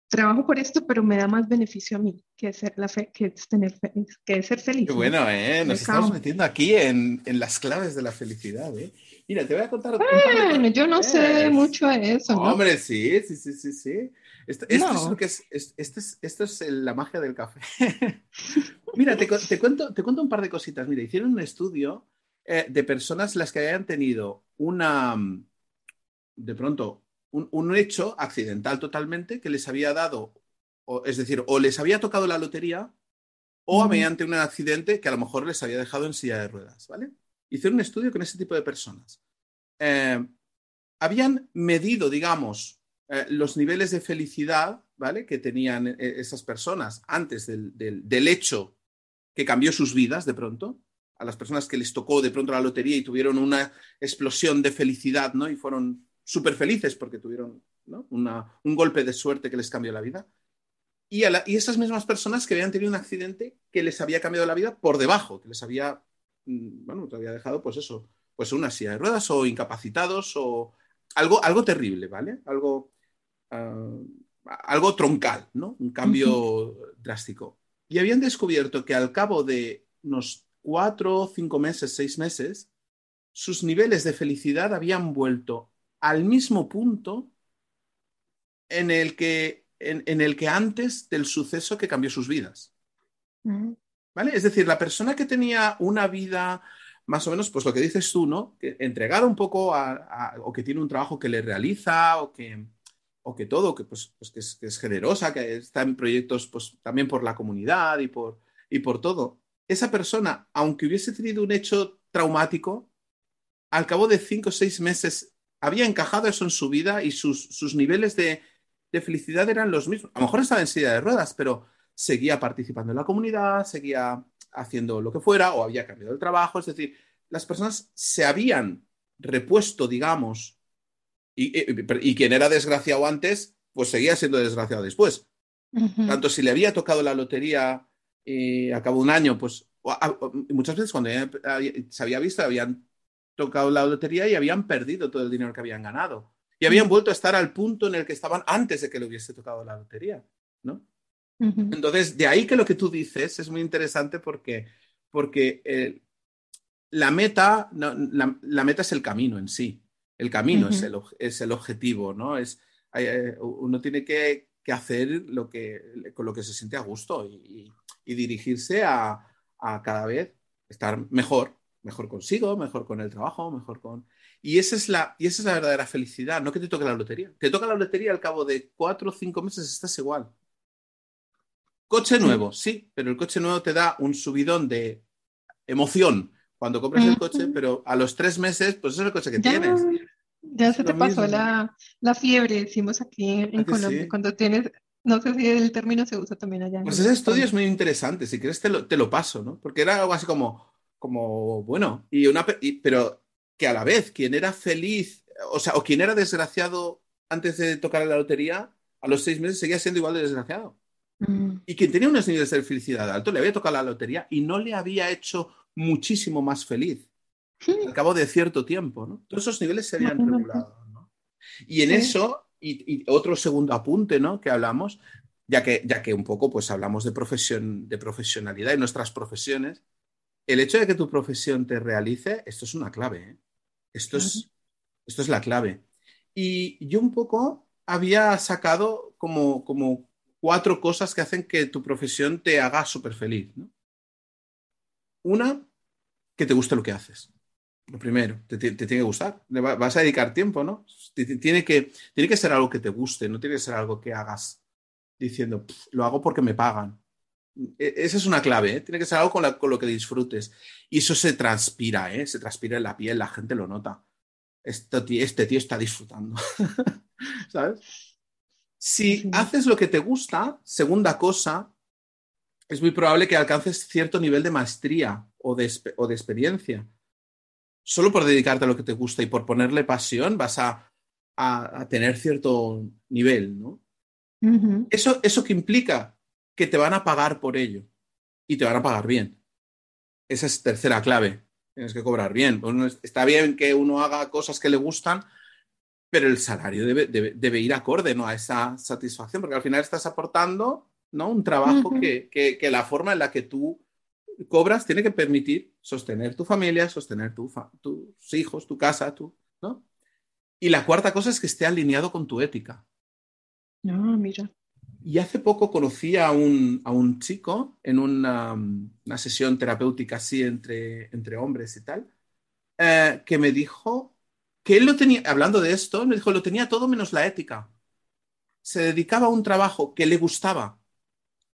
trabajo por esto, pero me da más beneficio a mí que ser la fe, que es tener que es ser feliz. Qué bueno, ¿eh? Nos estamos metiendo aquí en, en, las claves de la felicidad, ¿eh? Mira, te voy a contar. Bueno, yo no sé mucho de eso. ¿no? Hombre, sí, sí, sí, sí, sí. Esto, esto no. es lo que es, esto es, esto es la magia del café. Mira, te, te, cuento, te cuento un par de cositas. Mira, hicieron un estudio eh, de personas las que hayan tenido una, de pronto, un, un, hecho accidental totalmente que les había dado es decir, o les había tocado la lotería o mediante un accidente que a lo mejor les había dejado en silla de ruedas, ¿vale? Hicieron un estudio con ese tipo de personas. Eh, habían medido, digamos, eh, los niveles de felicidad, ¿vale? Que tenían eh, esas personas antes del, hecho que cambió sus vidas de pronto, a las personas que les tocó de pronto la lotería y tuvieron una explosión de felicidad, ¿no? Y fueron súper felices porque tuvieron un golpe de suerte que les cambió la vida y, esas mismas personas que habían tenido un accidente que les había cambiado la vida por debajo, que les había, mm, bueno, te había dejado, pues eso, pues una silla de ruedas o incapacitados o algo, algo terrible, ¿vale? Algo, ah, algo troncal, ¿no? Un cambio drástico. Y habían descubierto que al cabo de unos cuatro, cinco meses, seis meses, sus niveles de felicidad habían vuelto al mismo punto en el que en, el que antes del suceso que cambió sus vidas. ¿Vale? Es decir, la persona que tenía una vida más o menos, pues lo que dices tú, ¿no? Que entregada un poco a, o que tiene un trabajo que le realiza o que, o que todo, que, pues, pues que, es, generosa, que está en proyectos pues, también por la comunidad y por, y por todo. Esa persona, aunque hubiese tenido un hecho traumático, al cabo de cinco o seis meses había encajado eso en su vida y sus, sus niveles de, de felicidad eran los mismos. A lo mejor estaba en silla de ruedas, pero seguía participando en la comunidad, seguía haciendo lo que fuera o había cambiado el trabajo. Es decir, las personas se habían repuesto, digamos, y, quien era desgraciado antes, pues seguía siendo desgraciado después. Tanto si le había tocado la lotería y a cabo un año, pues muchas veces cuando se había visto, habían tocado la lotería y habían perdido todo el dinero que habían ganado y habían vuelto a estar al punto en el que estaban antes de que le hubiese tocado la lotería, ¿no? Entonces, de ahí que lo que tú dices es muy interesante porque, porque eh, la, meta, la, meta es el camino en sí. El camino es, el, es, el, objetivo, ¿no? Es, eh, uno tiene que, hacer lo que, con lo que se siente a gusto y, dirigirse a, a, cada vez estar mejor, mejor consigo, mejor con el trabajo, mejor con... Y esa, es la, y esa es la verdadera felicidad, no que te toque la lotería. Te toca la lotería al cabo de cuatro o cinco meses, estás igual. Coche nuevo, sí, pero el coche nuevo te da un subidón de emoción cuando compras el coche, pero a los tres meses, pues eso es el coche que tienes. Ya se te pasó la, fiebre, decimos aquí en Colombia, cuando tienes, no sé si el término se usa también allá. Pues ese estudio es muy interesante, si quieres te lo, te lo paso, ¿no? Porque era algo así como, como bueno, y una, pero que a la vez quien era feliz, o sea, o quien era desgraciado antes de tocar la lotería, a los seis meses seguía siendo igual de desgraciado. Mm. Y quien tenía unos niveles de felicidad alto le había tocado la lotería y no le había hecho muchísimo más feliz al cabo de cierto tiempo, ¿no? Todos esos niveles se habían regulado, ¿no? Y en eso, y, otro segundo apunte, ¿no? Que hablamos, ya que, ya que un poco pues hablamos de, profesión, de profesionalidad y nuestras profesiones, el hecho de que tu profesión te realice, esto es una clave, ¿eh? Esto es, esto es la clave. Y yo un poco había sacado como, como cuatro cosas que hacen que tu profesión te haga súper feliz. Una, que te guste lo que haces. Lo primero, te, tiene que gustar. vas a dedicar tiempo, ¿no? Tiene que, tiene que ser algo que te guste, no tiene que ser algo que hagas diciendo, lo hago porque me pagan. E, esa es una clave, ¿eh? tiene que ser algo con, lo que disfrutes. Y eso se transpira, ¿eh? se transpira en la piel, la gente lo nota. Este tío, este tío está disfrutando. ¿Sabes? Si haces lo que te gusta, segunda cosa, es muy probable que alcances cierto nivel de maestría o de, experiencia. Solo por dedicarte a lo que te gusta y por ponerle pasión vas a, tener cierto nivel, ¿no? eso, ¿Eso que implica? que te van a pagar por ello y te van a pagar bien. Esa es tercera clave. Tienes que cobrar bien. está bien que uno haga cosas que le gustan, pero el salario debe, ir acorde ¿no? a esa satisfacción, porque al final estás aportando ¿no? un trabajo que, la forma en la que tú cobras tiene que permitir sostener tu familia, sostener tus hijos, tu casa, tú, ¿no? Y la cuarta cosa es que esté alineado con tu ética. No, ah, mira. Y hace poco conocí a un, a un chico en una, una, sesión terapéutica así entre, entre hombres y tal, eh, que me dijo que él lo tenía, hablando de esto, me dijo, lo tenía todo menos la ética. Se dedicaba a un trabajo que le gustaba,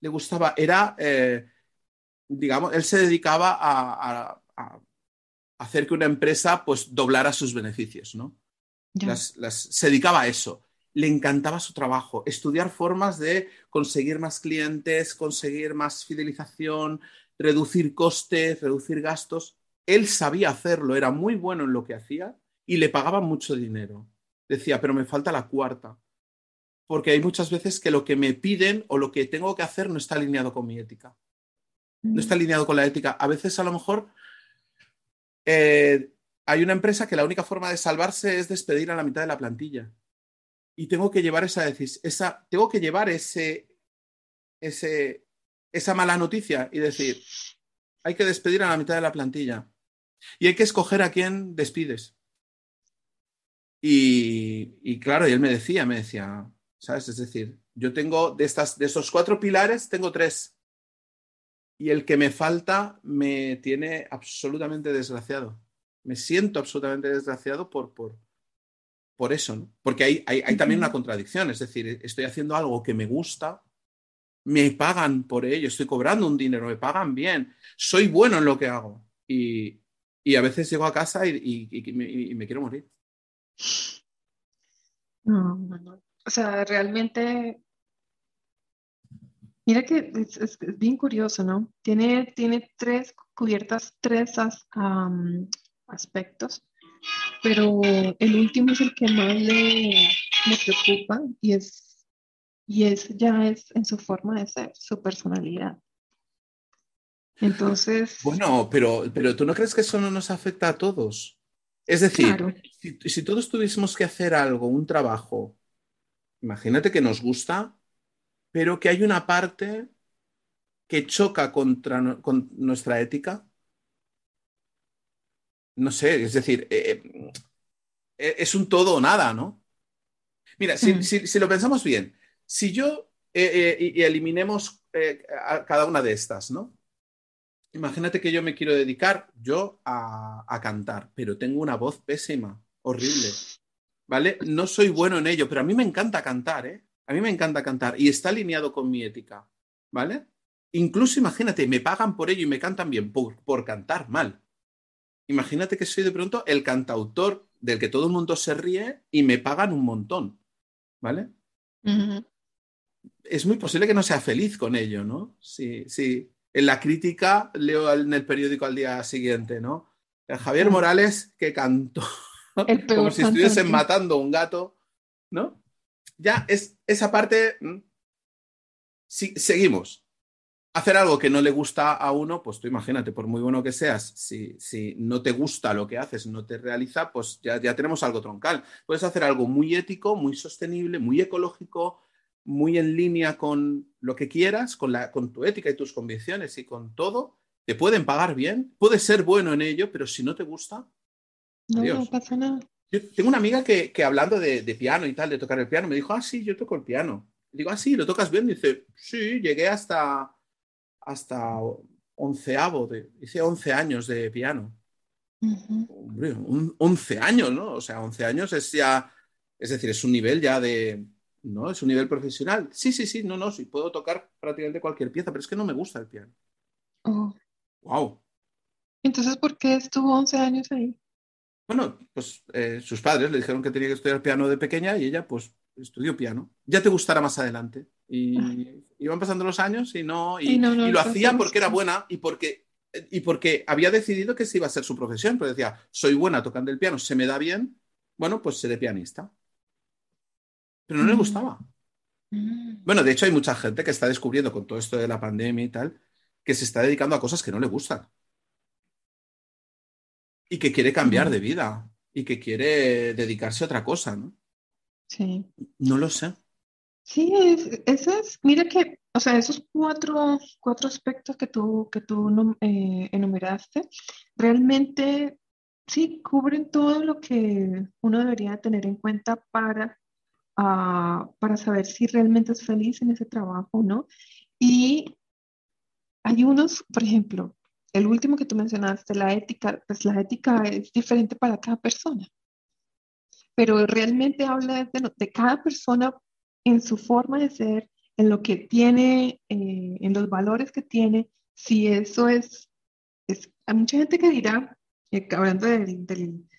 le gustaba, era, eh, digamos, él se dedicaba a, hacer que una empresa pues doblara sus beneficios, ¿no? se dedicaba a eso. Le encantaba su trabajo, estudiar formas de conseguir más clientes, conseguir más fidelización, reducir costes, reducir gastos. Él sabía hacerlo, era muy bueno en lo que hacía y le pagaban mucho dinero. Decía, pero me falta la cuarta porque hay muchas veces que lo que me piden o lo que tengo que hacer no está alineado con mi ética. No está mm. alineado con la ética. A veces a lo mejor eh, hay una empresa que la única forma de salvarse es despedir a la mitad de la plantilla. Y tengo que llevar esa, esa tengo que llevar ese, ese, esa mala noticia y decir, hay que despedir a la mitad de la plantilla. Y hay que escoger a quién despides. Y, y claro, y él me decía, me decía, ¿sabes? Es decir, yo tengo de, estas, de esos cuatro pilares, tengo tres. Y el que me falta me tiene absolutamente desgraciado. Me siento absolutamente desgraciado por, por, por eso, ¿no? Porque hay, hay, también una contradicción, es decir, estoy haciendo algo que me gusta, me pagan por ello, estoy cobrando un dinero, me pagan bien, soy bueno en lo que hago. Y, a veces llego a casa y, y me, quiero morir. No, no, no. O sea, realmente, mira que es, bien curioso, ¿no? Tiene, tiene tres cubiertas, tres aspectos, pero el último es el que más le, preocupa y es, y es ya es en su forma de ser, su personalidad. Entonces. Bueno, pero, pero ¿tú no crees que eso no nos afecta a todos? Es decir, si, si, todos tuviésemos que hacer algo, un trabajo, imagínate que nos gusta, pero que hay una parte que choca contra con nuestra ética. No sé, es decir, eh, eh, es un todo o nada, ¿no? Mira, si, mm. lo pensamos bien, si yo eh, y, eliminemos a cada una de estas, ¿no? Imagínate que yo me quiero dedicar yo a cantar, pero tengo una voz pésima, horrible. ¿Vale? No soy bueno en ello, pero a mí me encanta cantar, ¿eh? A mí me encanta cantar y está alineado con mi ética, ¿vale? Incluso imagínate, me pagan por ello y me cantan bien, por, por cantar mal. Imagínate que soy de pronto el cantautor del que todo el mundo se ríe y me pagan un montón, ¿vale? Es muy posible que no sea feliz con ello, ¿no? Sí, sí. En la crítica leo en el periódico al día siguiente, ¿no? El Javier Morales que cantó como si estuviesen matando un gato, ¿no? Ya es esa parte. Si, seguimos. Hacer algo que no le gusta a uno, pues tú imagínate, por muy bueno que seas, si, si no te gusta lo que haces, no te realiza, pues ya, ya tenemos algo troncal. Puedes hacer algo muy ético, muy sostenible, muy ecológico, muy en línea con lo que quieras, con, la, con tu ética y tus convicciones y con todo. Te pueden pagar bien, puedes ser bueno en ello, pero si no te gusta, no, no pasa nada. Yo tengo una amiga que, hablando de, piano y tal, de tocar el piano, me dijo, ah, sí, yo toco el piano. digo, ah, sí, ¿lo tocas bien? dice, sí, llegué hasta, hasta onceavo, de, hice once años de piano. Hombre, 11 años, ¿no? O sea, 11 años es ya, es decir, es un nivel ya de, ¿no? Es un nivel profesional. Sí, sí, sí, no, no, sí, puedo tocar prácticamente cualquier pieza, pero es que no me gusta el piano. Oh. Wow. Entonces, ¿por qué estuvo 11 años ahí? Bueno, pues eh, sus padres le dijeron que tenía que estudiar piano de pequeña y ella pues estudió piano. Ya te gustará más adelante. Y iban pasando los años y no, y, lo hacía porque era buena y porque, y porque había decidido que se iba a ser su profesión. Pero decía, soy buena tocando el piano, se me da bien, bueno, pues seré pianista. Pero no le mm. gustaba. Mm. Bueno, de hecho hay mucha gente que está descubriendo con todo esto de la pandemia y tal, que se está dedicando a cosas que no le gustan y que quiere cambiar de vida y que quiere dedicarse a otra cosa, ¿no? Sí. No lo sé. Sí, es, es, mira que, o sea, esos cuatro, cuatro aspectos que tú, que tú eh, enumeraste, realmente sí cubren todo lo que uno debería tener en cuenta para, ah, para saber si realmente es feliz en ese trabajo, ¿no? Y hay unos, por ejemplo, el último que tú mencionaste, la ética, pues la ética es diferente para cada persona, pero realmente habla de, cada persona en su forma de ser, en lo que tiene, eh, en los valores que tiene, si eso es, es hay mucha gente que dirá, eh, hablando del, del,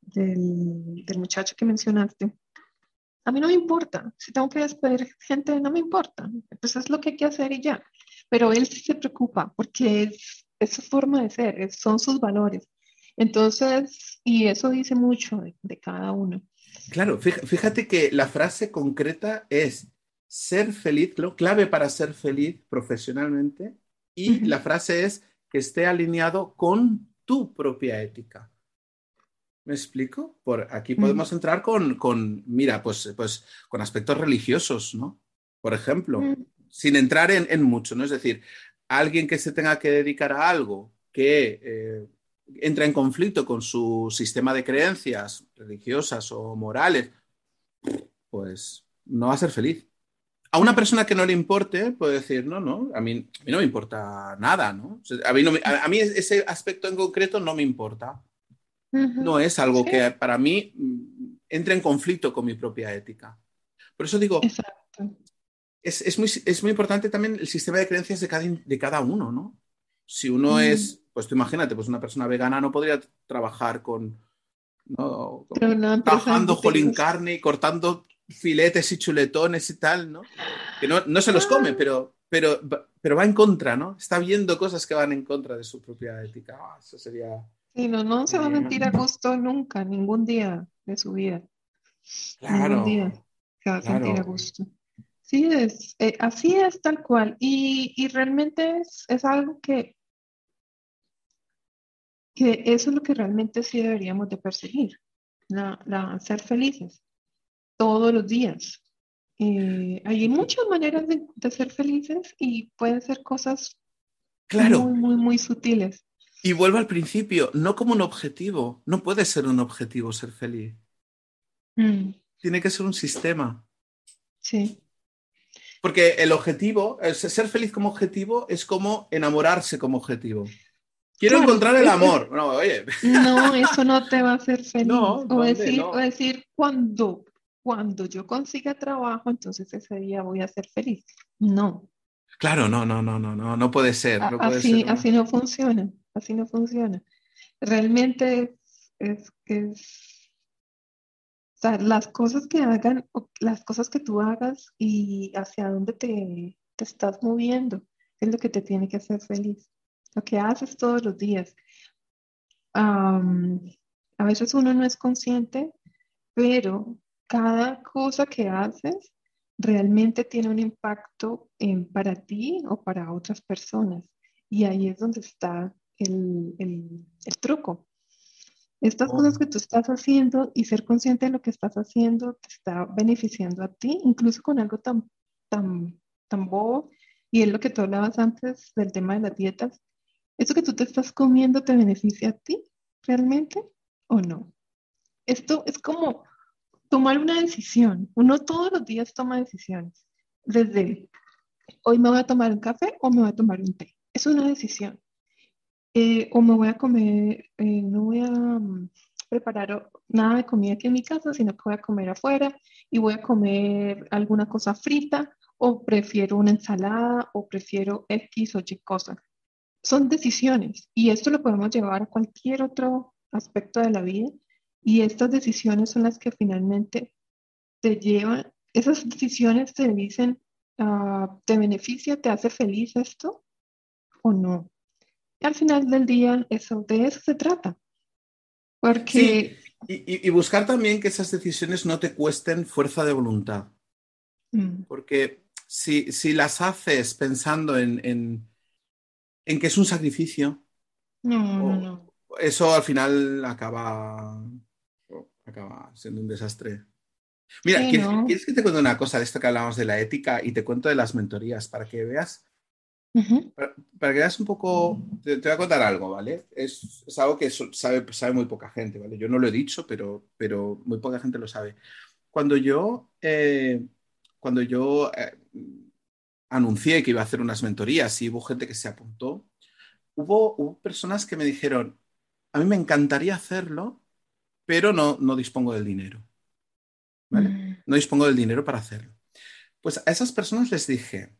del, muchacho que mencionaste, a mí no me importa, si tengo que despedir gente, no me importa, pues es lo que hay que hacer y ya, pero él sí se preocupa porque es, es su forma de ser, son sus valores. Entonces, y eso dice mucho de cada uno. Claro, fíjate que la frase concreta es ser feliz, lo clave para ser feliz profesionalmente, y la frase es que esté alineado con tu propia ética. ¿Me explico? Por aquí podemos entrar con, mira, pues, pues con aspectos religiosos, ¿no? Por ejemplo, sin entrar en, mucho, ¿no? Es decir, alguien que se tenga que dedicar a algo que eh, entra en conflicto con su sistema de creencias religiosas o morales, pues no va a ser feliz. A una persona que no le importe, puede decir, no, no, a mí, no me importa nada, ¿no? A mí, a, mí, ese aspecto en concreto no me importa. No es algo que para mí mm, entre en conflicto con mi propia ética. Por eso digo, es, muy, es, muy, importante también el sistema de creencias de cada, de cada uno, ¿no? Si uno es pues tú imagínate, pues una persona vegana no podría trabajar con, ¿no? trabajando jolín carne y cortando filetes y chuletones y tal, ¿no? Que no, se los come, ah. pero, pero, pero va en contra, ¿no? Está viendo cosas que van en contra de su propia ética. Ah, eso sería... Sí, no, no se va a sentir a gusto nunca, ningún día de su vida. Claro. Ningún día se va a sentir a gusto. Sí, es, eh, así es tal cual. Y, y realmente es, es, algo que que eso es lo que realmente sí deberíamos de perseguir, la, ser felices todos los días. Eh, hay muchas maneras de, ser felices y pueden ser cosas claro. muy, muy, muy sutiles. Y vuelvo al principio, no como un objetivo, no puede ser un objetivo ser feliz. Mm. Tiene que ser un sistema. Sí. Porque el objetivo, ser feliz como objetivo es como enamorarse como objetivo. Quiero encontrar el amor. No, oye. No, eso no te va a hacer feliz. o, decir, o decir, cuando, cuando yo consiga trabajo, entonces ese día voy a ser feliz. No. Claro, no, no, no, no, no, no puede ser. así, así no funciona, así no funciona. Realmente es, es, o sea, las cosas que hagan, las cosas que tú hagas y hacia dónde te, te estás moviendo es lo que te tiene que hacer feliz lo que haces todos los días. a veces uno no es consciente, pero cada cosa que haces realmente tiene un impacto en, para ti o para otras personas. Y ahí es donde está el, el, truco. Estas cosas que tú estás haciendo y ser consciente de lo que estás haciendo te está beneficiando a ti, incluso con algo tan, tan, tan bobo. Y es lo que tú hablabas antes del tema de las dietas. ¿Eso que tú te estás comiendo te beneficia a ti realmente o no? Esto es como tomar una decisión. Uno todos los días toma decisiones. Desde hoy me voy a tomar un café o me voy a tomar un té. Es una decisión. Eh, o me voy a comer, eh, no voy a mm, preparar nada de comida aquí en mi casa, sino que voy a comer afuera y voy a comer alguna cosa frita o prefiero una ensalada o prefiero X o Y cosa son decisiones y esto lo podemos llevar a cualquier otro aspecto de la vida y estas decisiones son las que finalmente te llevan, esas decisiones te dicen, ah, ¿te beneficia, te hace feliz esto o no? Al final del día, eso, de eso se trata. Porque... Y, buscar también que esas decisiones no te cuesten fuerza de voluntad. Mm. Porque si, si, las haces pensando en en que es un sacrificio. No, no, Eso al final acaba, acaba siendo un desastre. Mira, ¿quieres, que te cuente una cosa de esto que hablamos de la ética y te cuento de las mentorías para que veas? Para, que veas un poco, te, voy a contar algo, ¿vale? Es, algo que sabe, sabe muy poca gente, ¿vale? Yo no lo he dicho, pero, pero muy poca gente lo sabe. Cuando yo, eh, cuando yo eh, anuncié que iba a hacer unas mentorías y hubo gente que se apuntó, hubo, personas que me dijeron, a mí me encantaría hacerlo, pero no, no dispongo del dinero. ¿vale? Mm. No dispongo del dinero para hacerlo. Pues a esas personas les dije,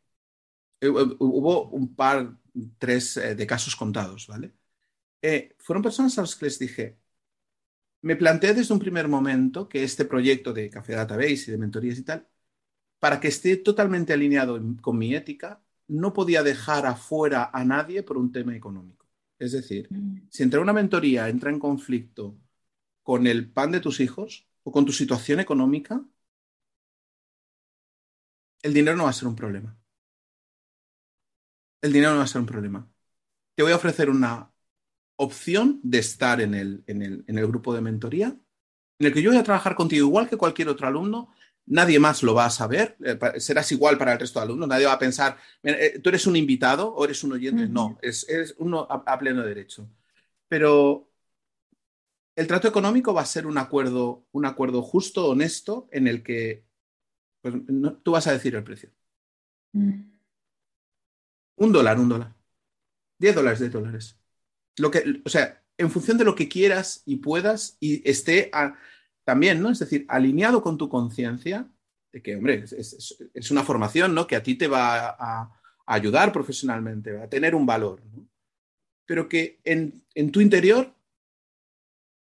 hubo un par, tres eh, de casos contados, ¿vale? Eh, fueron personas a las que les dije, me planteé desde un primer momento que este proyecto de Café Database y de mentorías y tal, para que esté totalmente alineado con mi ética, no podía dejar afuera a nadie por un tema económico. Es decir, mm. si entre una mentoría entra en conflicto con el pan de tus hijos o con tu situación económica, el dinero no va a ser un problema. El dinero no va a ser un problema. Te voy a ofrecer una opción de estar en el, en el, grupo de mentoría, en el que yo voy a trabajar contigo igual que cualquier otro alumno, nadie más lo va a saber, eh, serás igual para el resto de alumnos, nadie va a pensar, eh, tú eres un invitado o eres un oyente, no, es, uno a, pleno derecho. Pero el trato económico va a ser un acuerdo, un acuerdo justo, honesto, en el que pues, tú vas a decir el precio. Mm. Un dólar, un dólar. Diez dólares, diez dólares. Lo que, o sea, en función de lo que quieras y puedas y esté también, ¿no? Es decir, alineado con tu conciencia, de que, hombre, es, una formación, ¿no? Que a ti te va a, ayudar profesionalmente, va a tener un valor, ¿no? Pero que en, en tu interior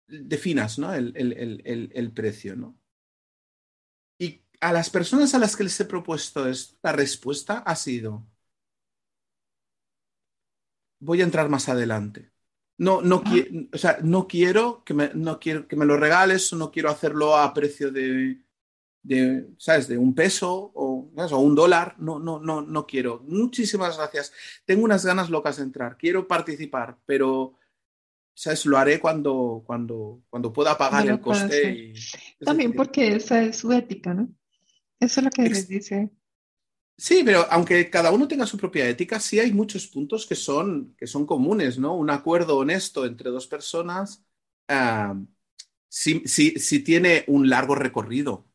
definas, ¿no? El, el, precio, ¿no? Y a las personas a las que les he propuesto esto, la respuesta ha sido, voy a entrar más adelante. No, no, o sea, no quiero que me, no quiero que me lo regales, no quiero hacerlo a precio de, de ¿sabes? De un peso o, o, un dólar. No, no, no, no quiero. Muchísimas gracias. Tengo unas ganas locas de entrar. Quiero participar, pero, ¿sabes? Lo haré cuando, cuando, cuando pueda pagar el coste. También porque esa es su ética, ¿no? Eso es lo que les dice. Sí, pero aunque cada uno tenga su propia ética, sí hay muchos puntos que son, que son comunes, ¿no? Un acuerdo honesto entre dos personas ah, si, tiene un largo recorrido,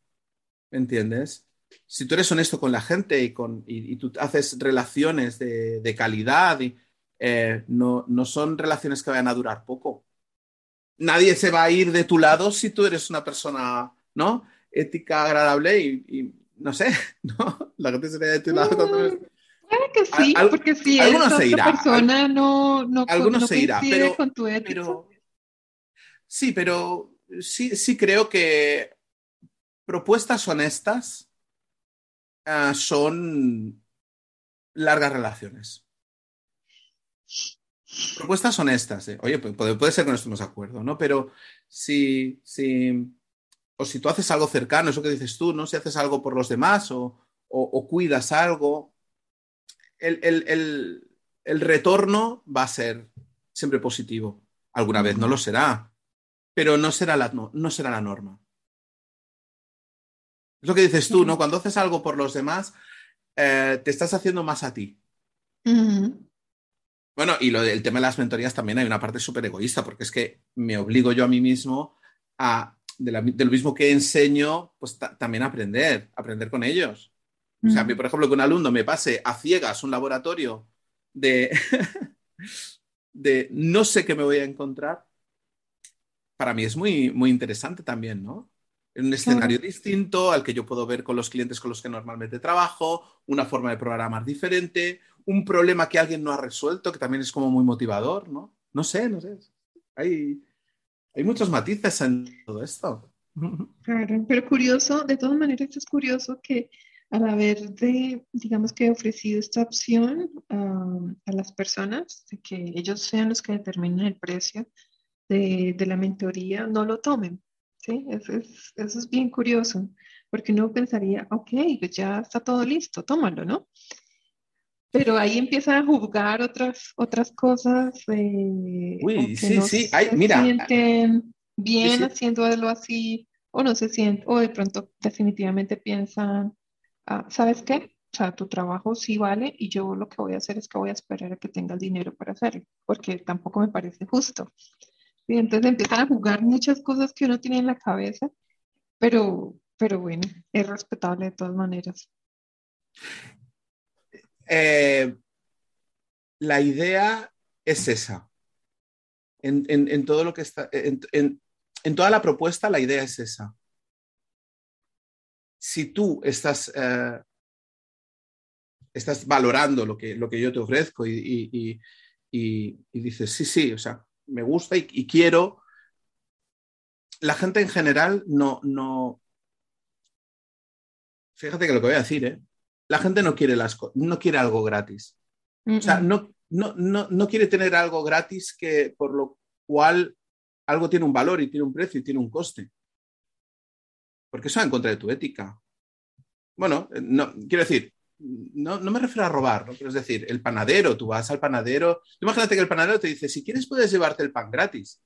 ¿entiendes? Si tú eres honesto con la gente y, con, y, tú haces relaciones de, calidad, y, eh, no, no son relaciones que vayan a durar poco. Nadie se va a ir de tu lado si tú eres una persona, ¿no? Ética, agradable y no sé, ¿no? La gente se de tu lado cuando... Claro que sí, porque si esa persona no, no, algunos se irá, pero, con tu ética. sí, pero sí, sí creo que propuestas honestas uh, son largas relaciones. Propuestas honestas, ¿eh? oye, puede, puede, ser que no estemos de acuerdo, ¿no? Pero si, si, o si tú haces algo cercano, eso que dices tú, ¿no? Si haces algo por los demás o, cuidas algo, el, retorno va a ser siempre positivo. Alguna vez no lo será, pero no será la, no, será la norma. Es lo que dices tú, ¿no? Cuando haces algo por los demás, eh, te estás haciendo más a ti. Bueno, y lo del tema de las mentorías también hay una parte súper egoísta, porque es que me obligo yo a mí mismo a de, lo mismo que enseño, pues también aprender, aprender con ellos. O sea, a mí, por ejemplo, que un alumno me pase a ciegas un laboratorio de, de no sé qué me voy a encontrar, para mí es muy, muy interesante también, ¿no? En un escenario distinto al que yo puedo ver con los clientes con los que normalmente trabajo, una forma de programar diferente, un problema que alguien no ha resuelto, que también es como muy motivador, ¿no? No sé, no sé. Hay, hay muchos matices en todo esto. Claro, pero curioso, de todas maneras es curioso que al haber de, digamos que ofrecido esta opción a las personas, de que ellos sean los que determinen el precio de, la mentoría, no lo tomen. ¿sí? Eso es, eso es bien curioso, porque uno pensaría, ok, pues ya está todo listo, tómalo, ¿no? Pero ahí empiezan a juzgar otras, otras cosas. Eh, Uy, sí, sí, mira. Se sienten bien haciéndolo así, o no se sienten, o de pronto definitivamente piensan, ah, ¿sabes qué? O sea, tu trabajo sí vale y yo lo que voy a hacer es que voy a esperar a que tenga el dinero para hacerlo, porque tampoco me parece justo. Y entonces empiezan a jugar muchas cosas que uno tiene en la cabeza, pero, pero bueno, es respetable de todas maneras. Eh, la idea es esa. En, todo lo que está, en, toda la propuesta, la idea es esa. Si tú estás, eh, estás valorando lo que, lo que yo te ofrezco y, dices, sí, sí, o sea, me gusta y, quiero. La gente en general no, no. Fíjate que lo que voy a decir, ¿eh? La gente no quiere, las, no quiere algo gratis. O sea, no, no, no, no quiere tener algo gratis que por lo cual algo tiene un valor y tiene un precio y tiene un coste. Porque eso va en contra de tu ética. Bueno, eh, no, quiero decir, no, me refiero a robar, ¿no? es decir, el panadero, tú vas al panadero, imagínate que el panadero te dice, si quieres puedes llevarte el pan gratis.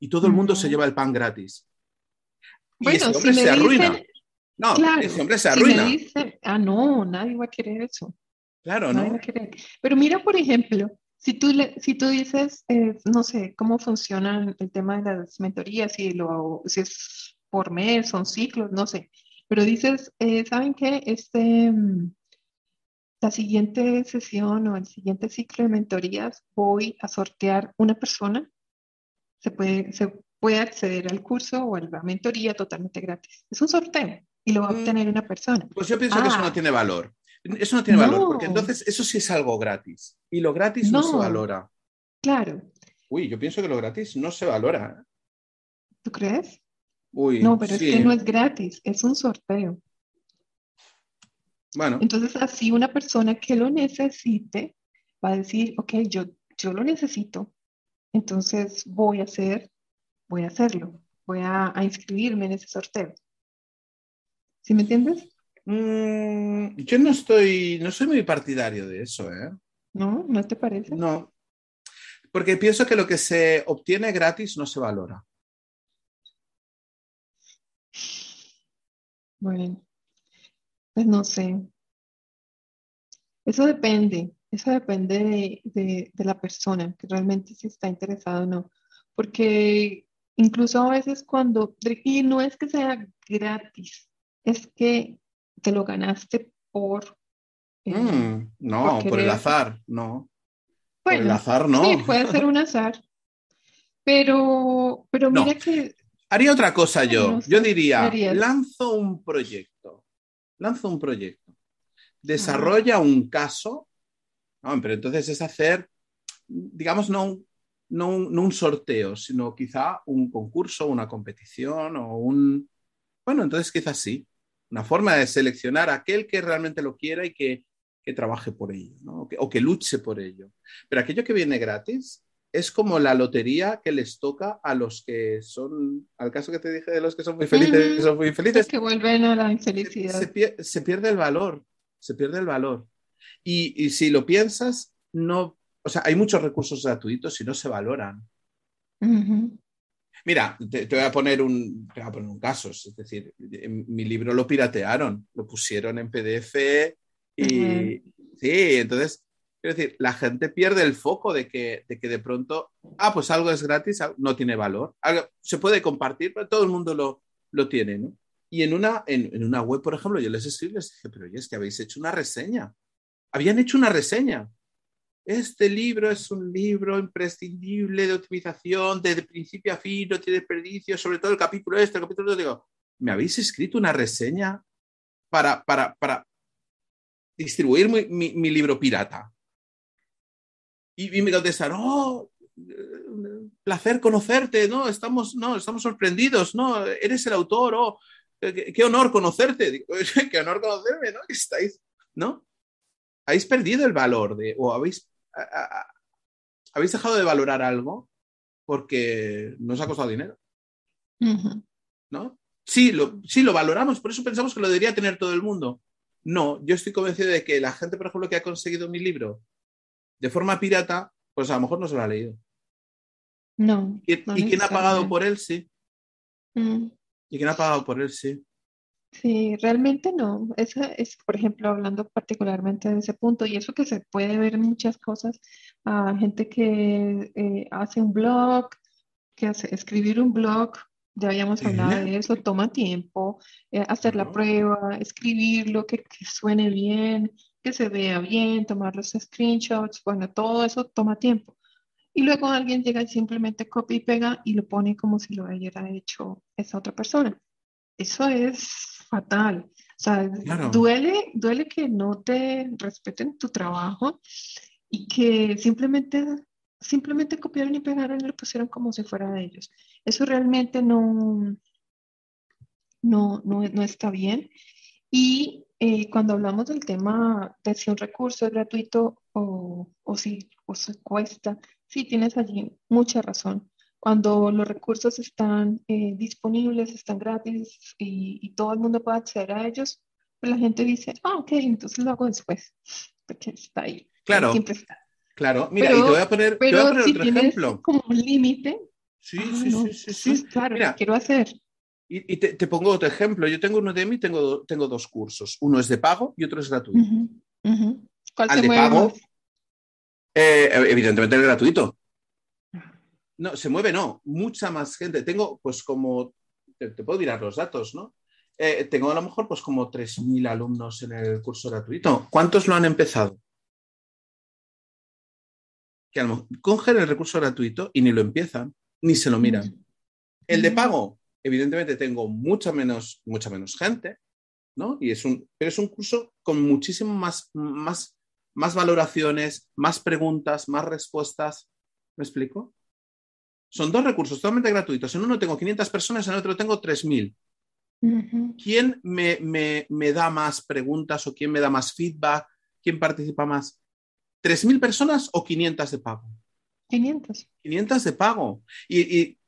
Y todo el mundo se lleva el pan gratis. Y ese hombre se arruina. No, ese hombre se arruina. ah, no, nadie va a querer eso. Claro, ¿no? Pero mira, por ejemplo, si tú, si tú dices, eh, no sé, cómo funciona el tema de las mentorías, si, lo, si es por mes, son ciclos, no sé. Pero dices, eh, ¿saben qué? Este, mm, la siguiente sesión o el siguiente ciclo de mentorías voy a sortear una persona. Se puede, se puede acceder al curso o a la mentoría totalmente gratis. Es un sorteo y lo va a mm. obtener una persona. Pues yo pienso que eso no ah. tiene valor. Eso no tiene valor, porque entonces eso sí es algo gratis. Y lo gratis no, se valora. Claro. Uy, yo pienso que lo gratis no se valora. ¿Tú crees? no, pero es que no es gratis, es un sorteo. Bueno. Entonces, así una persona que lo necesite va a decir, ok, yo, yo lo necesito, entonces voy a hacer, voy a hacerlo, voy a, inscribirme en ese sorteo. ¿Sí me entiendes? Mm, yo no estoy, no soy muy partidario de eso, ¿eh? ¿No? ¿No te parece? No. Porque pienso que lo que se obtiene gratis no se valora. Bueno, pues no sé. Eso depende, eso depende de, la persona, que realmente si está interesado o no. Porque incluso a veces cuando, y no es que sea gratis, es que te lo ganaste por... Eh, mm, no, por, el azar, no. por el azar, no. Sí, puede ser un azar. Pero, pero mira que Haría otra cosa yo. Yo diría, lanzo un proyecto. Lanzo un proyecto. Desarrolla un caso. pero entonces es hacer, digamos, no un, no, un, sorteo, sino quizá un concurso, una competición o un... Bueno, entonces quizás sí. Una forma de seleccionar a aquel que realmente lo quiera y que, trabaje por ello, o, que, o que luche por ello. Pero aquello que viene gratis, es como la lotería que les toca a los que son, al caso que te dije de los que son muy felices, son muy felices. que vuelven a la infelicidad. Se, pierde el valor, se pierde el valor. Y, si lo piensas, no, o sea, hay muchos recursos gratuitos y no se valoran. Mira, te, voy a poner un, te voy a poner un caso, es decir, mi libro lo piratearon, lo pusieron en PDF y sí, entonces Quiero decir, la gente pierde el foco de que, de que de pronto, ah, pues algo es gratis, no tiene valor. se puede compartir, pero todo el mundo lo, lo tiene, ¿no? Y en una, en, una web, por ejemplo, yo les escribí, les dije, pero oye, es que habéis hecho una reseña. Habían hecho una reseña. Este libro es un libro imprescindible de optimización, de, principio a fin, no tiene desperdicio, sobre todo el capítulo este, el capítulo otro. Digo, ¿me habéis escrito una reseña para, para, para distribuir mi libro pirata? Y, me contestaron, oh, placer conocerte, no, estamos, no, estamos sorprendidos, no, eres el autor, oh, qué, honor conocerte, qué honor conocerme, ¿no? Estáis, ¿no? Habéis perdido el valor de, o habéis, habéis dejado de valorar algo porque nos ha costado dinero, ¿no? Sí lo, sí, lo valoramos, por eso pensamos que lo debería tener todo el mundo. No, yo estoy convencido de que la gente, por ejemplo, que ha conseguido mi libro de forma pirata, pues a lo mejor no se lo ha leído. No. ¿Y, quién ha pagado por él? Sí. Mm. ¿Y quién ha pagado por él? Sí. Sí, realmente no. Esa es, por ejemplo, hablando particularmente de ese punto, y eso que se puede ver muchas cosas, a gente que eh, hace un blog, que hace escribir un blog, ya habíamos hablado de eso, toma tiempo, eh, hacer la prueba, escribirlo, que, que suene bien, que se vea bien, tomar los screenshots, bueno, todo eso toma tiempo. Y luego alguien llega y simplemente copia y pega y lo pone como si lo hubiera hecho esa otra persona. Eso es fatal. sea, duele, duele que no te respeten tu trabajo y que simplemente, simplemente copiaron y pegaron y lo pusieron como si fuera de ellos. Eso realmente no, no, no, está bien. Y eh, cuando hablamos del tema de si un recurso es gratuito o, o si o se cuesta, sí tienes allí mucha razón. Cuando los recursos están eh, disponibles, están gratis y, todo el mundo puede acceder a ellos, pues la gente dice, ah, ok, entonces lo hago después, porque está ahí. Claro. Siempre está. Claro, mira, y te voy a poner, te voy a poner si otro tienes ejemplo. Como un límite. Sí, sí, sí, sí, sí, Claro, quiero hacer. Y, te, pongo otro ejemplo. Yo tengo uno de mí, tengo, tengo dos cursos. Uno es de pago y otro es gratuito. ¿Cuál Al de pago, eh, evidentemente el gratuito. No, se mueve, no. Mucha más gente. Tengo, pues, como. Te, puedo mirar los datos, ¿no? Eh, tengo a lo mejor, pues, como 3.000 alumnos en el curso gratuito. ¿Cuántos lo han empezado? Que a lo mejor cogen el recurso gratuito y ni lo empiezan, ni se lo miran. El de pago, evidentemente, tengo mucha menos, mucha menos gente, ¿no? Y es un, pero es un curso con muchísimo más, más, más valoraciones, más preguntas, más respuestas. ¿Me explico? Son dos recursos totalmente gratuitos. En uno tengo 500 personas, en el otro tengo 3.000. ¿Quién me, da más preguntas o quién me da más feedback? ¿Quién participa más? ¿3.000 personas o 500 de pago? 500. 500 de pago. Y,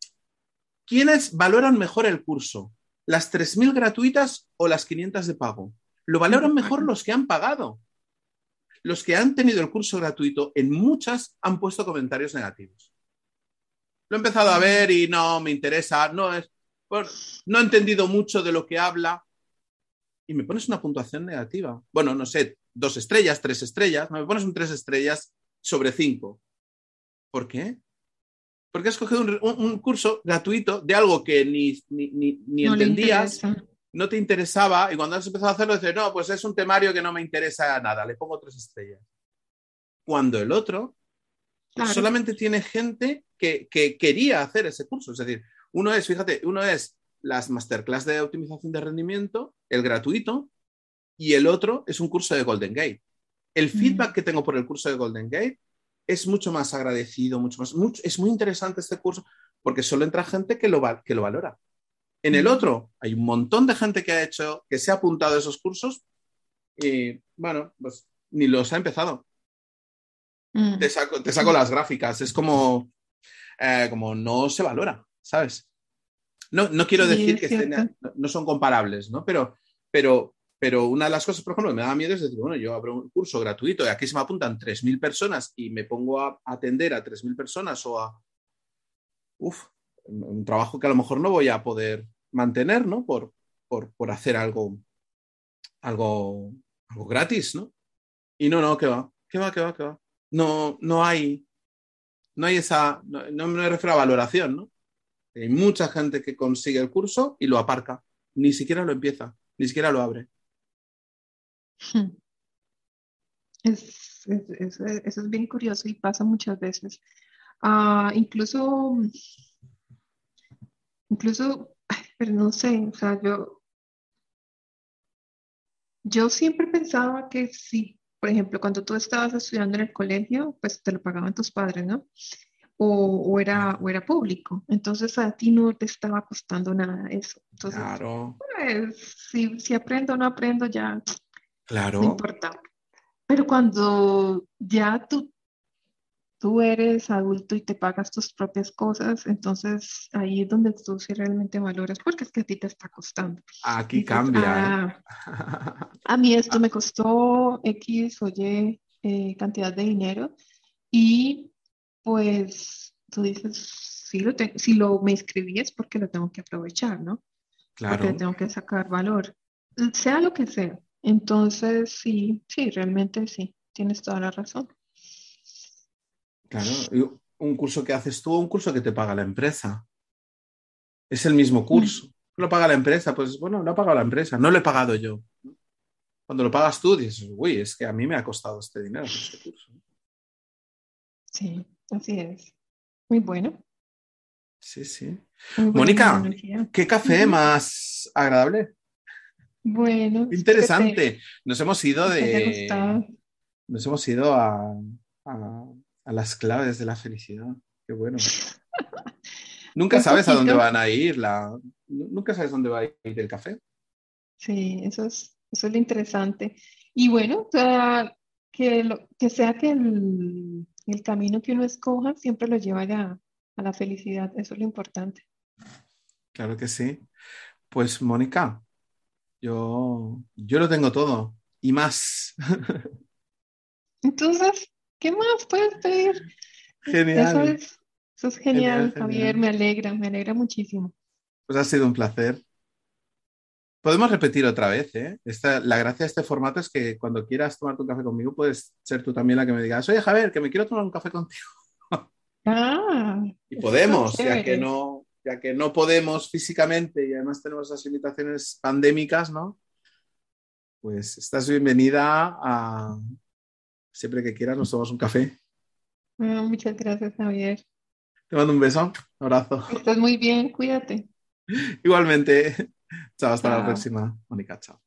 ¿quiénes valoran mejor el curso? ¿Las 3.000 gratuitas o las 500 de pago? Lo valoran mejor los que han pagado. Los que han tenido el curso gratuito, en muchas han puesto comentarios negativos. Lo he empezado a ver y no me interesa, no es, no he entendido mucho de lo que habla y me pones una puntuación negativa. Bueno, no sé, dos estrellas, tres estrellas, me pones un tres estrellas sobre cinco. ¿Por qué? Porque has cogido un, curso gratuito de algo que ni, ni, entendías, no te interesaba, y cuando has empezado a hacerlo, dices, no, pues es un temario que no me interesa nada, le pongo tres estrellas. Cuando el otro solamente tiene gente que, quería hacer ese curso. Es decir, uno es, fíjate, uno es las masterclass de optimización de rendimiento, el gratuito, y el otro es un curso de Golden Gate. El feedback que tengo por el curso de Golden Gate es mucho más agradecido, mucho más, es muy interesante este curso porque solo entra gente que lo, que lo valora. En el otro hay un montón de gente que ha hecho, que se ha apuntado a esos cursos y bueno, pues ni los ha empezado. Mm. Te, saco, te saco las gráficas. Es como, eh, como no se valora, ¿sabes? No, no quiero decir que no, son comparables, ¿no? Pero, pero, pero una de las cosas, por ejemplo, que me da miedo es decir, bueno, yo abro un curso gratuito y aquí se me apuntan 3.000 personas y me pongo a atender a 3.000 personas o a... Uf, un trabajo que a lo mejor no voy a poder mantener, ¿no? Por, por, hacer algo, algo, algo gratis, ¿no? Y no, no, que va, que va, que va, que va no, no hay, no hay esa, no, me refiero a valoración, ¿no? Hay mucha gente que consigue el curso y lo aparca, ni siquiera lo empieza, ni siquiera lo abre. Es, eso es bien curioso y pasa muchas veces. Ah, incluso, incluso, pero no sé, o sea, yo, yo siempre pensaba que sí, por ejemplo, cuando tú estabas estudiando en el colegio, pues te lo pagaban tus padres, ¿no? O, era, o era público. Entonces a ti no te estaba costando nada eso. Entonces, claro. Pues, si, si aprendo o no aprendo, ya claro. no importa. Pero cuando ya tú tú eres adulto y te pagas tus propias cosas, entonces ahí es donde tú sí realmente valoras, porque es que a ti te está costando. Aquí cambia. ¿eh? Ah, a mí esto me costó X o Y eh, cantidad de dinero y pues tú dices, si lo, si lo me inscribí es porque lo tengo que aprovechar, ¿no? Claro. Porque tengo que sacar valor, sea lo que sea. Entonces, sí, sí, realmente sí, tienes toda la razón. Claro, un curso que haces tú o un curso que te paga la empresa. Es el mismo curso. Lo paga la empresa, pues bueno, lo ha pagado la empresa, no lo he pagado yo. Cuando lo pagas tú, dices, uy, es que a mí me ha costado este dinero este curso. Sí, así es. Muy bueno. Sí, sí. Mónica, ¿qué café más agradable? Bueno, interesante. Nos hemos ido de. Nos hemos ido a, a, las claves de la felicidad. Qué bueno. Nunca sabes a dónde van a ir, la... nunca sabes dónde va a ir el café. Sí, eso es, eso es lo interesante. Y bueno, que, lo, que sea que el, el, camino que uno escoja siempre lo lleva a, a la felicidad, eso es lo importante. Claro que sí. Pues Mónica, yo, yo lo tengo todo y más. Entonces, ¿qué más puedes pedir? Genial. Eso es, genial, Javier, me alegra, me alegra muchísimo. Pues ha sido un placer. Podemos repetir otra vez, ¿eh? la gracia de este formato es que cuando quieras tomarte un café conmigo, puedes ser tú también la que me digas, oye, Javier, que me quiero tomar un café contigo. Ah, y podemos, ya que no, ya que no podemos físicamente y además tenemos esas limitaciones pandémicas, ¿no? Pues estás bienvenida a siempre que quieras nos tomamos un café. Ah, muchas gracias, Javier. Te mando un beso, un abrazo. Estás muy bien, cuídate. Igualmente. Chao, hasta la próxima. Mónica, chao.